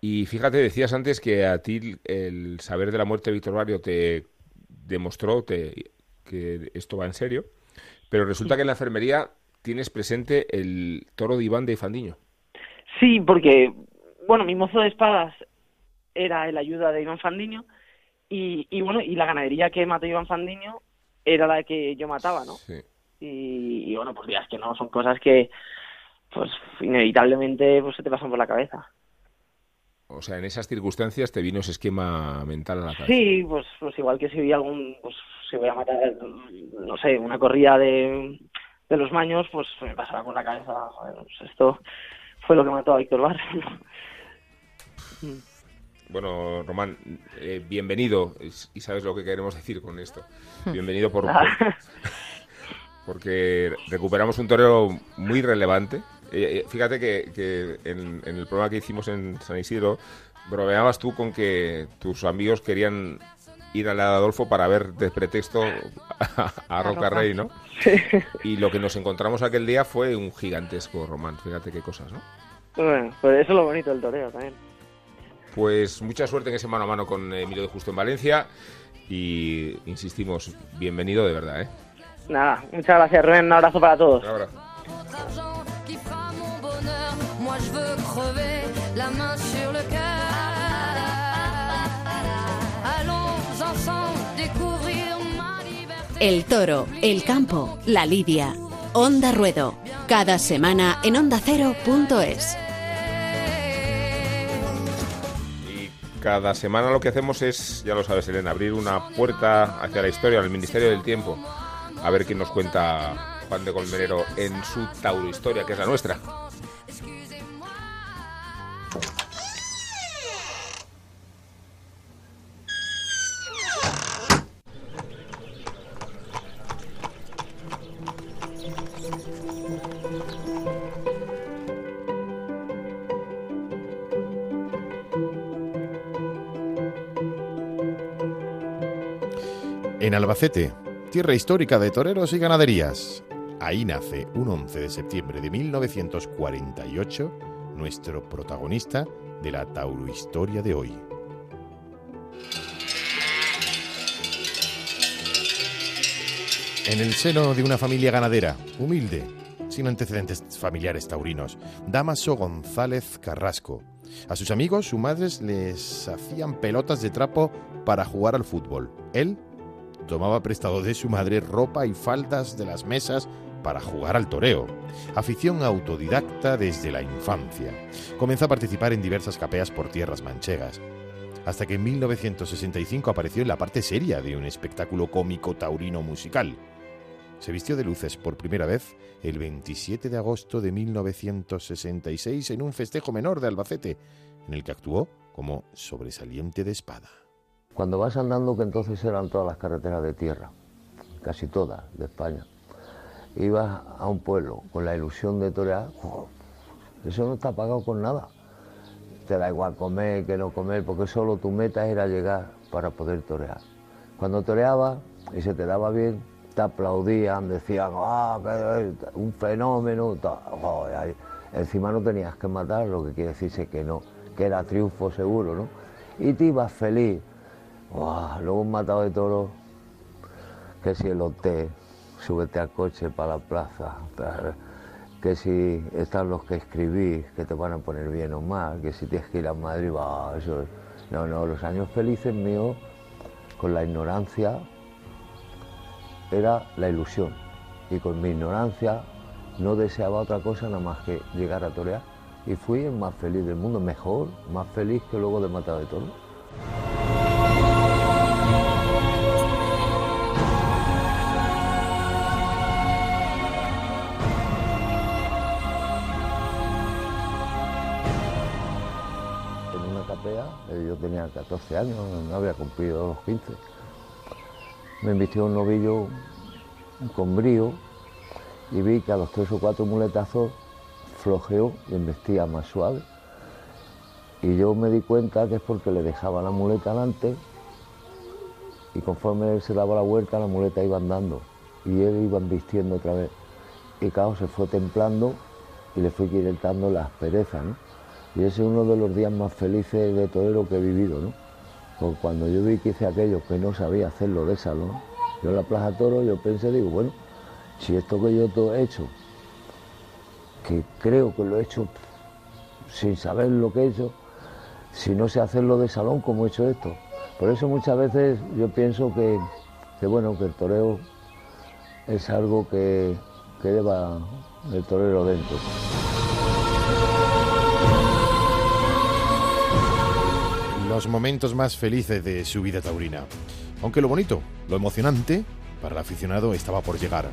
Y fíjate, decías antes que a ti el saber de la muerte de Víctor Barrio te demostró te- que esto va en serio, pero resulta que en la enfermería tienes presente el toro de Iván de Fandiño. Sí, porque, bueno, mi mozo de espadas era el ayuda de Iván Fandiño y, y bueno, y la ganadería que mató Iván Fandiño era la que yo mataba, ¿no? Sí. y, y, bueno, pues es que no, son cosas que pues inevitablemente pues se te pasan por la cabeza. O sea, en esas circunstancias te vino ese esquema mental a la cabeza. Sí, pues, pues igual que si vi algún, pues si voy a matar, no sé, una corrida de, de los maños, pues me pasará por la cabeza, joder, pues esto fue lo que mató a Víctor Barrio. ¿no? Bueno, Román, eh, bienvenido, y sabes lo que queremos decir con esto. Hmm. Bienvenido por, por- porque recuperamos un torero muy relevante. Eh, eh, fíjate que, que en, en el programa que hicimos en San Isidro, bromeabas tú con que tus amigos querían ir a la de Adolfo para ver de pretexto a, a Roca. Rey, ¿no? Y lo que nos encontramos aquel día fue un gigantesco Román, fíjate qué cosas, ¿no? Bueno, pues eso es lo bonito del toreo también. Pues mucha suerte en ese mano a mano con Emilio de Justo en Valencia y insistimos, bienvenido de verdad, ¿eh? Nada, muchas gracias Rubén, un abrazo para todos. Un abrazo. Crever la main sur le cœur. Allons ensemble découvrir ma liberté. El toro, el campo, la lidia. Onda Ruedo. Cada semana en ondacero.es. Y cada semana lo que hacemos es, ya lo sabes, Elena, abrir una puerta hacia la historia, al Ministerio del Tiempo, a ver quién nos cuenta Juan de Colmenero en su Tauro Historia, que es la nuestra. En Albacete, tierra histórica de toreros y ganaderías. Ahí nace, un 11 de septiembre de 1948, nuestro protagonista de la taurohistoria de hoy. En el seno de una familia ganadera, humilde, sin antecedentes familiares taurinos, Damaso González Carrasco. A sus amigos, sus madres les hacían pelotas de trapo para jugar al fútbol. Él tomaba prestado de su madre ropa y faldas de las mesas para jugar al toreo. Afición autodidacta desde la infancia. Comenzó a participar en diversas capeas por tierras manchegas, hasta que en 1965 apareció en la parte seria de un espectáculo cómico taurino musical. Se vistió de luces por primera vez el 27 de agosto de 1966 en un festejo menor de Albacete, en el que actuó como sobresaliente de espada. Cuando vas andando, que entonces eran todas las carreteras de tierra, casi todas de España, ibas a un pueblo con la ilusión de torear, eso no está pagado con nada. Te da igual comer que no comer, porque solo tu meta era llegar para poder torear. Cuando toreabas y se te daba bien, te aplaudían, decían, ah, un fenómeno, ahí. encima no tenías que matar, lo que quiere decirse que no, que era triunfo seguro, ¿no? Y te ibas feliz. Luego un matado de toro, que si el hotel, súbete al coche para la plaza. que si están los que escribís, que te van a poner bien o mal, que si tienes que ir a Madrid, va, eso es. No, no, los años felices míos, con la ignorancia, era la ilusión. Y con mi ignorancia no deseaba otra cosa nada más que llegar a torear. Y fui el más feliz del mundo, mejor, más feliz que luego de matar de todo. Tenía 14 años, no había cumplido los 15. Me invistió un novillo con brío y vi que a los tres o cuatro muletazos flojeó y embestía más suave. Y yo me di cuenta que es porque le dejaba la muleta delante y conforme él se daba la vuelta la muleta iba andando y él iba vistiendo otra vez. Y claro, se fue templando y le fui quitando la aspereza. Y ese es uno de los días más felices de torero que he vivido, ¿no? Porque cuando yo vi que hice aquello que no sabía hacerlo de salón, yo en la Plaza Toro yo pensé, digo, bueno, si esto que yo todo he hecho, que creo que lo he hecho sin saber lo que he hecho, si no sé hacerlo de salón como he hecho esto. Por eso muchas veces yo pienso que, que bueno, que el toreo es algo que, que lleva el torero dentro. Los momentos más felices de su vida taurina. Aunque lo bonito, lo emocionante, para el aficionado estaba por llegar.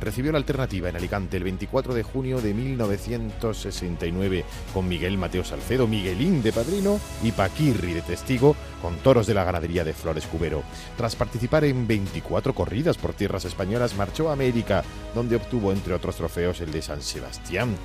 Recibió la alternativa en Alicante el 24 de junio de 1969 con Miguel Mateo Salcedo, Miguelín de padrino y Paquirri de testigo con toros de la ganadería de Flores Cubero. Tras participar en 24 corridas por tierras españolas, marchó a América, donde obtuvo entre otros trofeos el de San Sebastián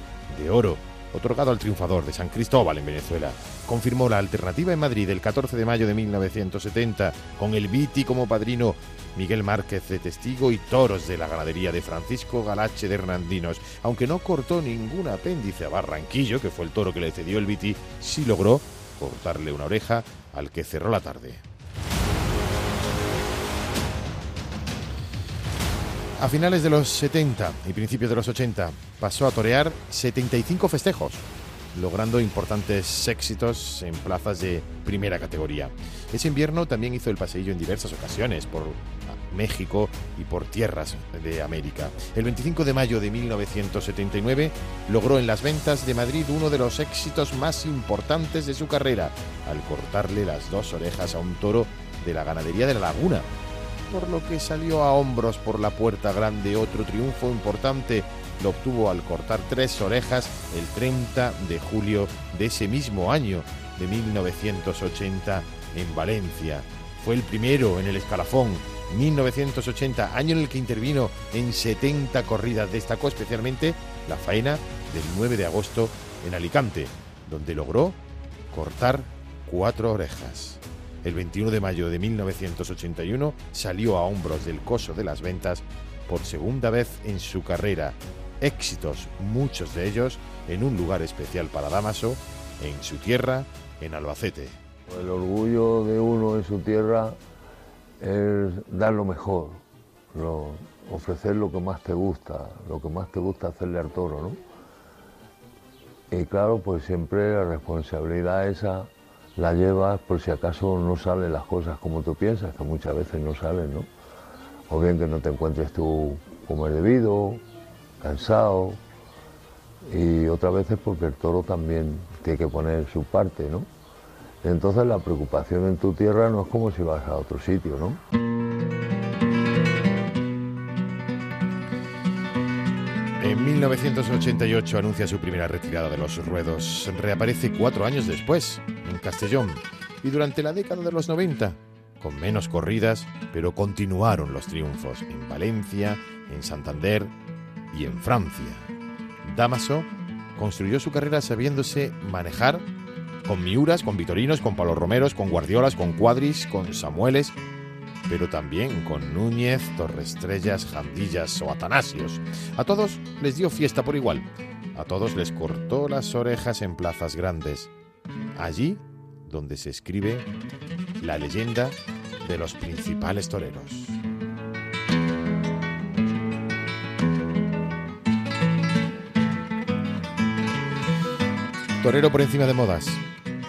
de oro otorgado al triunfador de San Cristóbal en Venezuela. Confirmó la alternativa en Madrid el 14 de mayo de 1970, con el Viti como padrino, Miguel Márquez de testigo y toros de la ganadería de Francisco Galache de Hernandinos. Aunque no cortó ningún apéndice a Barranquillo, que fue el toro que le cedió el Viti, sí logró cortarle una oreja al que cerró la tarde. A finales de los 70 y principios de los 80 pasó a torear 75 festejos, logrando importantes éxitos en plazas de primera categoría. Ese invierno también hizo el paseillo en diversas ocasiones por México y por tierras de América. El 25 de mayo de 1979 logró en las ventas de Madrid uno de los éxitos más importantes de su carrera, al cortarle las dos orejas a un toro de la ganadería de la Laguna, por lo que salió a hombros por la puerta grande. Otro triunfo importante lo obtuvo al cortar tres orejas el 30 de julio de ese mismo año de 1980 en Valencia. Fue el primero en el escalafón. 1980, año en el que intervino en 70 corridas. Destacó especialmente la faena del 9 de agosto en Alicante, donde logró cortar cuatro orejas. El 21 de mayo de 1981 salió a hombros del coso de las ventas por segunda vez en su carrera. Éxitos, muchos de ellos, en un lugar especial para Damaso, en su tierra, en Albacete. El orgullo de uno en su tierra es dar lo mejor, lo- ofrecer lo que más te gusta, lo que más te gusta hacerle al toro, ¿no? Y claro, pues siempre la responsabilidad esa la llevas por si acaso no salen las cosas como tú piensas, que muchas veces no salen, ¿no? O bien que no te encuentres tú como es debido, cansado, y otras veces porque el toro también tiene que poner su parte, ¿no? Entonces la preocupación en tu tierra no es como si vas a otro sitio, ¿no? En 1988 anuncia su primera retirada de los ruedos. Reaparece cuatro años después, en Castellón. Y durante la década de los 90, con menos corridas, pero continuaron los triunfos en Valencia, en Santander y en Francia. Damaso construyó su carrera sabiéndose manejar con Miuras, con Vitorinos, con Palos Romeros, con Guardiolas, con Cuadris, con Samueles, pero también con Núñez, Torrestrellas, Jandillas o Atanasios. A todos les dio fiesta por igual. A todos les cortó las orejas en plazas grandes. Allí donde se escribe la leyenda de los principales toreros. Torero por encima de modas.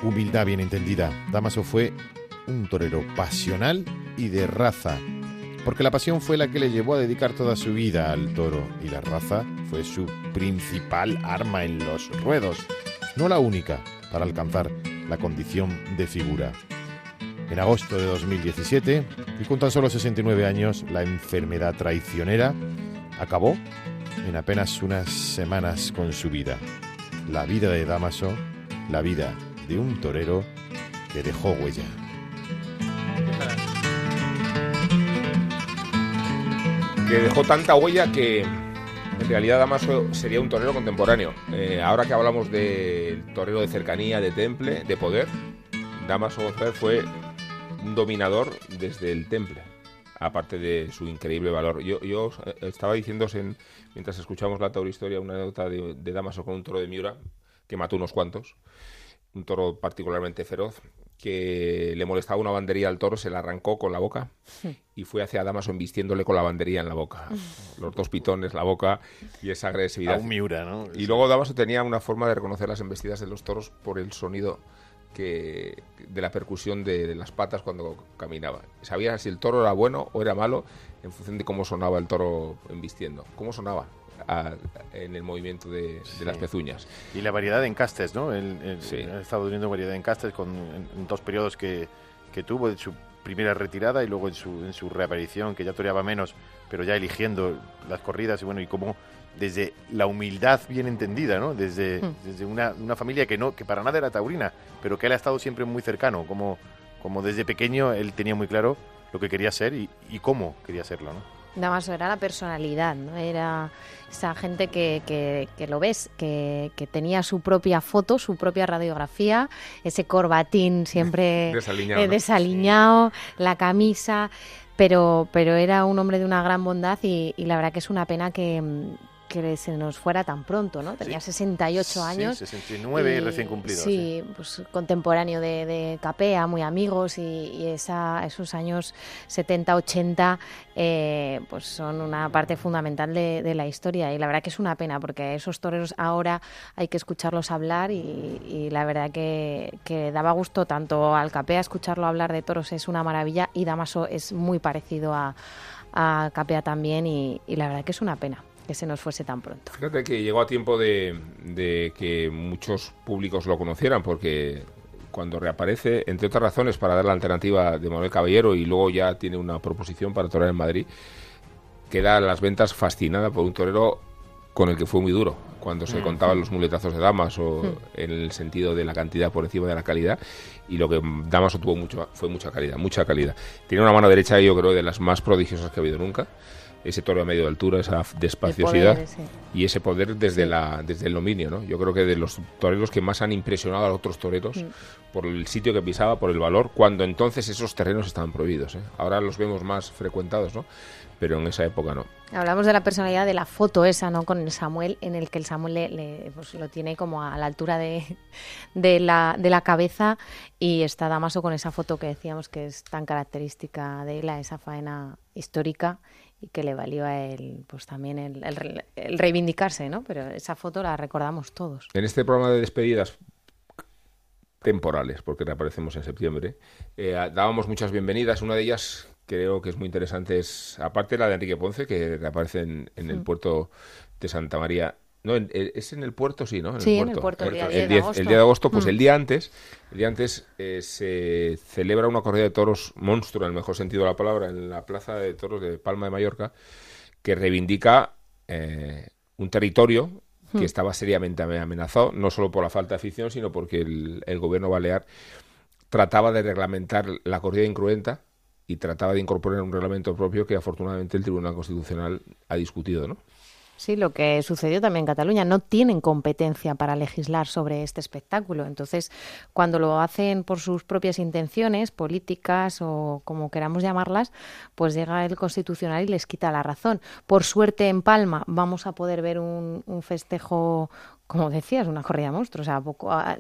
Humildad bien entendida. Damaso fue un torero pasional y de raza. Porque la pasión fue la que le llevó a dedicar toda su vida al toro y la raza fue su principal arma en los ruedos. No la única para alcanzar la condición de figura. En agosto de 2017, y con tan solo 69 años, la enfermedad traicionera acabó en apenas unas semanas con su vida. La vida de Damaso, la vida de un torero que dejó huella. Que dejó tanta huella que en realidad Damaso sería un torero contemporáneo. Eh, ahora que hablamos del torero de cercanía, de temple, de poder, Damaso González fue un dominador desde el temple, aparte de su increíble valor. Yo, eh, estaba diciéndose, mientras escuchamos la historia una nota de, de Damaso con un toro de Miura, que mató unos cuantos, un toro particularmente feroz, que le molestaba una bandería al toro, se la arrancó con la boca y fue hacia Damaso embistiéndole con la bandería en la boca. Los dos pitones, la boca y esa agresividad. A un Miura, ¿no? Y luego Damaso tenía una forma de reconocer las embestidas de los toros por el sonido que de la percusión de, las patas cuando caminaba. Sabía si el toro era bueno o era malo en función de cómo sonaba el toro embistiendo. ¿Cómo sonaba? En el movimiento de, las pezuñas. Y la variedad de encastes, ¿no? El, Ha estado teniendo variedad de encastes con, en, dos periodos que, que, tuvo, en su primera retirada y luego en su, en su reaparición, que ya toreaba menos, pero ya eligiendo las corridas y bueno, y cómo desde la humildad bien entendida, ¿no? Desde, hmm. desde una, una, familia que no que para nada era taurina, pero que él ha estado siempre muy cercano, como, como desde pequeño él tenía muy claro lo que quería ser y, y cómo quería serlo, ¿no? Nada más era la personalidad, ¿no? Era esa gente que, que, que lo ves, que, que, tenía su propia foto, su propia radiografía, ese corbatín siempre desaliñado, eh, desaliñado la camisa, pero, pero era un hombre de una gran bondad y, y la verdad que es una pena que, que se nos fuera tan pronto, ¿no? Tenía 68 años. Sí, 69 y, recién cumplido. Sí, pues contemporáneo de, Capea, muy amigos y, esa, esos años 70, 80 eh, pues son una parte fundamental de, la historia y la verdad que es una pena porque esos toreros ahora hay que escucharlos hablar y, la verdad que, que, daba gusto tanto al Capea escucharlo hablar de toros es una maravilla y Damaso es muy parecido a, a Capea también y la verdad que es una pena que se nos fuese tan pronto. Fíjate que llegó a tiempo de, que muchos públicos lo conocieran, porque cuando reaparece, entre otras razones, para dar la alternativa de Manuel Caballero y luego ya tiene una proposición para torear en Madrid, queda las ventas fascinada por un torero con el que fue muy duro cuando se mm. contaban los muletazos de Damas o mm. en el sentido de la cantidad por encima de la calidad y lo que Damaso tuvo mucho fue mucha calidad, mucha calidad. Tiene una mano derecha yo creo de las más prodigiosas que ha habido nunca ese toro a medio de altura, esa despaciosidad y ese poder desde la desde el dominio, ¿no? Yo creo que de los toreros que más han impresionado a otros toreros mm. por el sitio que pisaba, por el valor, cuando entonces esos terrenos estaban prohibidos. ¿eh? Ahora los vemos más frecuentados, ¿no? Pero en esa época no. Hablamos de la personalidad de la foto esa, ¿no? Con el Samuel, en el que el Samuel le, pues, lo tiene como a la altura de, de, la, de la cabeza y está Damaso con esa foto que decíamos que es tan característica de él, esa faena histórica y que le valió a él pues también el, el, reivindicarse, ¿no? Pero esa foto la recordamos todos. En este programa de despedidas temporales, porque reaparecemos en septiembre, eh, dábamos muchas bienvenidas. Una de ellas creo que es muy interesante es, aparte la de Enrique Ponce, que reaparece en, en el mm. puerto de Santa María no, es en el puerto, sí, ¿no? sí, en el puerto, el, día, de agosto. El día de agosto, pues mm. el día antes, el día antes eh, se celebra una corrida de toros monstruo, en el mejor sentido de la palabra, en la plaza de toros de Palma de Mallorca, que reivindica eh, un territorio que mm. estaba seriamente amenazado, no solo por la falta de afición, sino porque el, el gobierno balear trataba de reglamentar la corrida incruenta y trataba de incorporar un reglamento propio que afortunadamente el Tribunal Constitucional ha discutido, ¿no? Sí, lo que sucedió también en Cataluña. No tienen competencia para legislar sobre este espectáculo. Entonces, cuando lo hacen por sus propias intenciones políticas o como queramos llamarlas, pues llega el Constitucional y les quita la razón. Por suerte, en Palma vamos a poder ver un, festejo como decías, una corrida de monstruos, o sea, a, poco, a,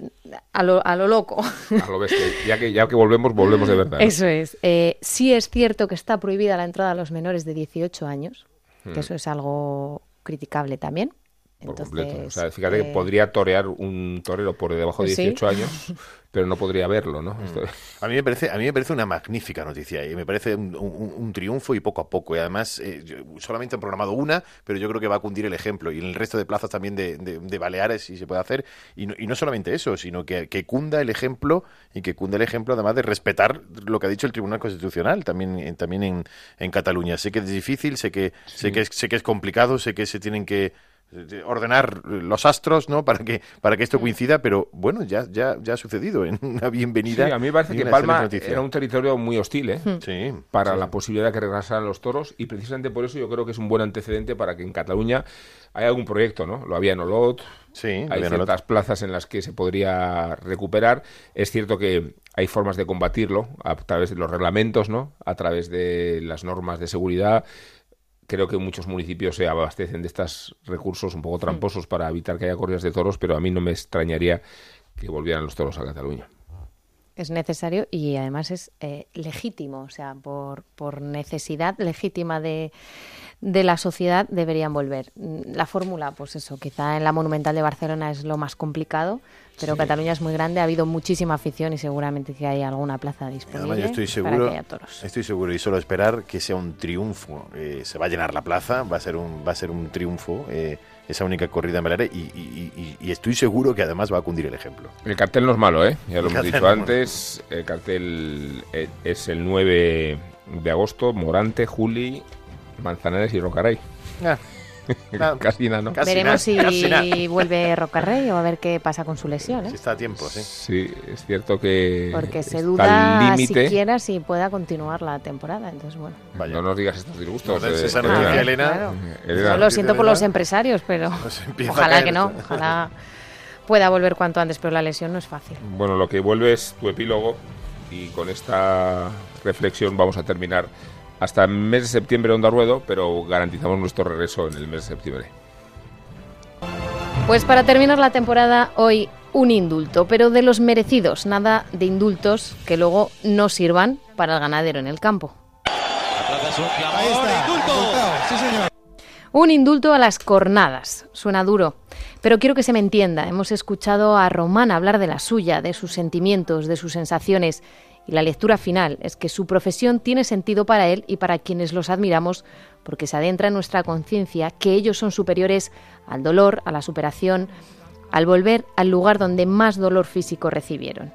lo, a lo, loco. A lo bestia. Ya que, ya que volvemos, volvemos de verdad. Eso es. Eh, sí es cierto que está prohibida la entrada a los menores de 18 años, que hmm. eso es algo criticable también. Por Entonces, completo. O sea, fíjate que eh, podría torear un torero por debajo de Sí. 18 años, pero no podría verlo, ¿no? Esto- A mí me parece, a mí me parece una magnífica noticia y me parece un, un- un triunfo y poco a poco. Y además, eh, yo- solamente han programado una, pero yo creo que va a cundir el ejemplo. Y en el resto de plazas también de, de- de Baleares, si se puede hacer. Y no, y no solamente eso, sino que, que cunda el ejemplo y que cunda el ejemplo además de respetar lo que ha dicho el Tribunal Constitucional también, en- también en, en Cataluña. Sé que es difícil, sé que, sé, que es, sé que es complicado, sé que se tienen que eh, ordenar los astros no para que para que esto coincida pero bueno ya ya ya ha sucedido en una bienvenida Sí, a mí me parece que Palma era un territorio muy hostil, ¿eh? Sí, para sí. la posibilidad de que regresaran los toros y precisamente por eso yo creo que es un buen antecedente para que en Cataluña haya algún proyecto, ¿no? Lo había en Olot, Sí, hay Olot. ciertas plazas en las que se podría recuperar. Es cierto que hay formas de combatirlo a través de los reglamentos, ¿no? A través de las normas de seguridad. Creo que muchos municipios se abastecen de estos recursos un poco tramposos para evitar que haya corridas de toros, pero a mí no me extrañaría que volvieran los toros a Cataluña. Es necesario y además es eh, legítimo, o sea, por, por necesidad legítima de, de la sociedad deberían volver. Mm, La fórmula, pues eso, quizá en la Monumental de Barcelona es lo más complicado, pero Cataluña es muy grande, ha habido muchísima afición y seguramente que hay alguna plaza disponible Además, yo estoy para seguro, que haya toros. estoy seguro y solo esperar que sea un triunfo. Eh, se va a llenar la plaza, va a ser un, va a ser un triunfo eh, esa única corrida en Baleares y, y- y- y estoy seguro que además va a cundir el ejemplo. El cartel no es malo, ¿eh? Ya lo El hemos dicho no es malo. antes. El cartel eh, es el 9 de agosto. Morante, Juli, Manzanares y Rocaray. Ah, Casi nada, ¿no? Casi Veremos nada, casi nada. si vuelve Rocarrey o a ver qué pasa con su lesión, ¿eh? Si está a tiempo, sí. Sí, es cierto que Porque se duda siquiera si pueda continuar la temporada. Entonces, bueno. Vaya. No nos digas estos disgustos. No des eh, esa Elena. noticia, Elena. claro. Elena, Yo lo siento por los empresarios, pero ojalá que no. Ojalá pueda volver cuanto antes, pero la lesión no es fácil. Bueno, lo que vuelve es tu epílogo y con esta reflexión vamos a terminar hasta el mes de septiembre Onda Ruedo, pero garantizamos nuestro regreso en el mes de septiembre. Pues para terminar la temporada, hoy un indulto, pero de los merecidos, nada de indultos que luego no sirvan para el ganadero en el campo. Un indulto a las cornadas. Suena duro, pero quiero que se me entienda. Hemos escuchado a Román hablar de la suya, de sus sentimientos, de sus sensaciones. Y la lectura final es que su profesión tiene sentido para él y para quienes los admiramos, porque se adentra en nuestra conciencia que ellos son superiores al dolor, a la superación, al volver al lugar donde más dolor físico recibieron.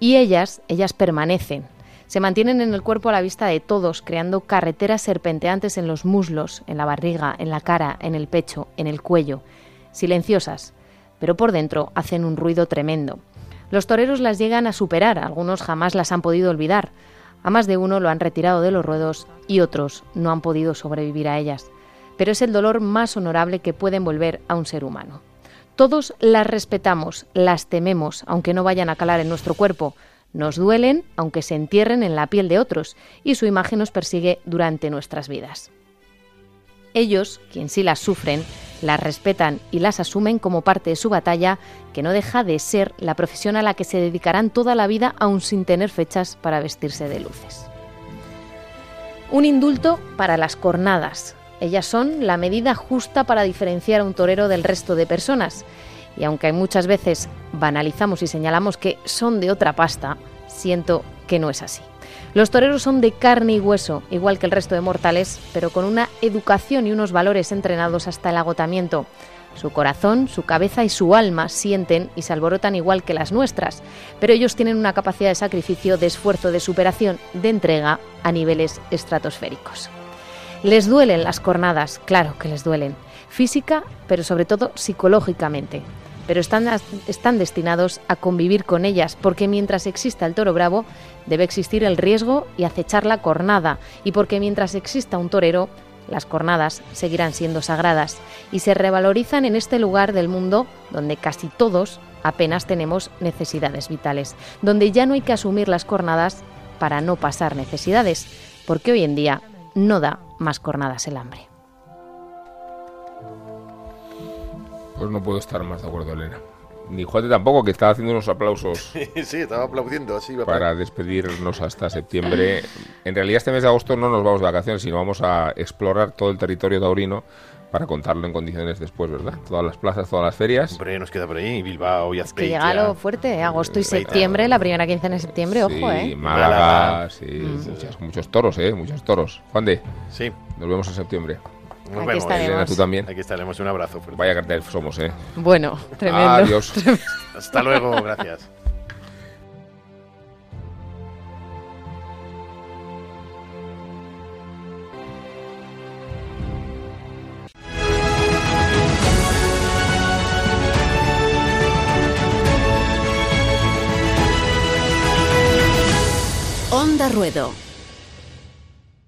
Y ellas, ellas permanecen, se mantienen en el cuerpo a la vista de todos, creando carreteras serpenteantes en los muslos, en la barriga, en la cara, en el pecho, en el cuello, silenciosas, pero por dentro hacen un ruido tremendo. Los toreros las llegan a superar, algunos jamás las han podido olvidar. A más de uno lo han retirado de los ruedos y otros no han podido sobrevivir a ellas. Pero es el dolor más honorable que puede envolver a un ser humano. Todos las respetamos, las tememos, aunque no vayan a calar en nuestro cuerpo. Nos duelen, aunque se entierren en la piel de otros, y su imagen nos persigue durante nuestras vidas. Ellos, quien sí las sufren, las respetan y las asumen como parte de su batalla, que no deja de ser la profesión a la que se dedicarán toda la vida aún sin tener fechas para vestirse de luces. Un indulto para las cornadas. Ellas son la medida justa para diferenciar a un torero del resto de personas. Y aunque muchas veces banalizamos y señalamos que son de otra pasta, siento que no es así. Los toreros son de carne y hueso, igual que el resto de mortales, pero con una educación y unos valores entrenados hasta el agotamiento. Su corazón, su cabeza y su alma sienten y se alborotan igual que las nuestras, pero ellos tienen una capacidad de sacrificio, de esfuerzo, de superación, de entrega a niveles estratosféricos. Les duelen las cornadas, claro que les duelen, física, pero sobre todo psicológicamente. Pero están, están destinados a convivir con ellas, porque mientras exista el toro bravo, debe existir el riesgo y acechar la cornada, y porque mientras exista un torero, las cornadas seguirán siendo sagradas y se revalorizan en este lugar del mundo donde casi todos apenas tenemos necesidades vitales, donde ya no hay que asumir las cornadas para no pasar necesidades, porque hoy en día no da más cornadas el hambre. Pues no puedo estar más de acuerdo, Elena. Ni Juan tampoco, que está haciendo unos aplausos sí, estaba aplaudiendo así. para despedirnos hasta septiembre. En realidad este mes de agosto no nos vamos de vacaciones, sino vamos a explorar todo el territorio taurino para contarlo en condiciones después, ¿verdad? Todas las plazas, todas las ferias. Hombre, nos queda por ahí, Bilbao y Es que llega lo fuerte, agosto y septiembre, la primera quincena de septiembre, ojo, Sí, ¿eh? Málaga, Málaga. sí, Mm. muchas- muchos toros, ¿eh? Muchos toros. Juan de, Sí, nos vemos en septiembre. Nos Aquí vemos. estaremos. Elena, tú también. Aquí estaremos. Un abrazo. fuerte. Vaya cartel somos, ¿eh? Bueno, tremendo. Adiós. Hasta luego, gracias. Onda Ruedo,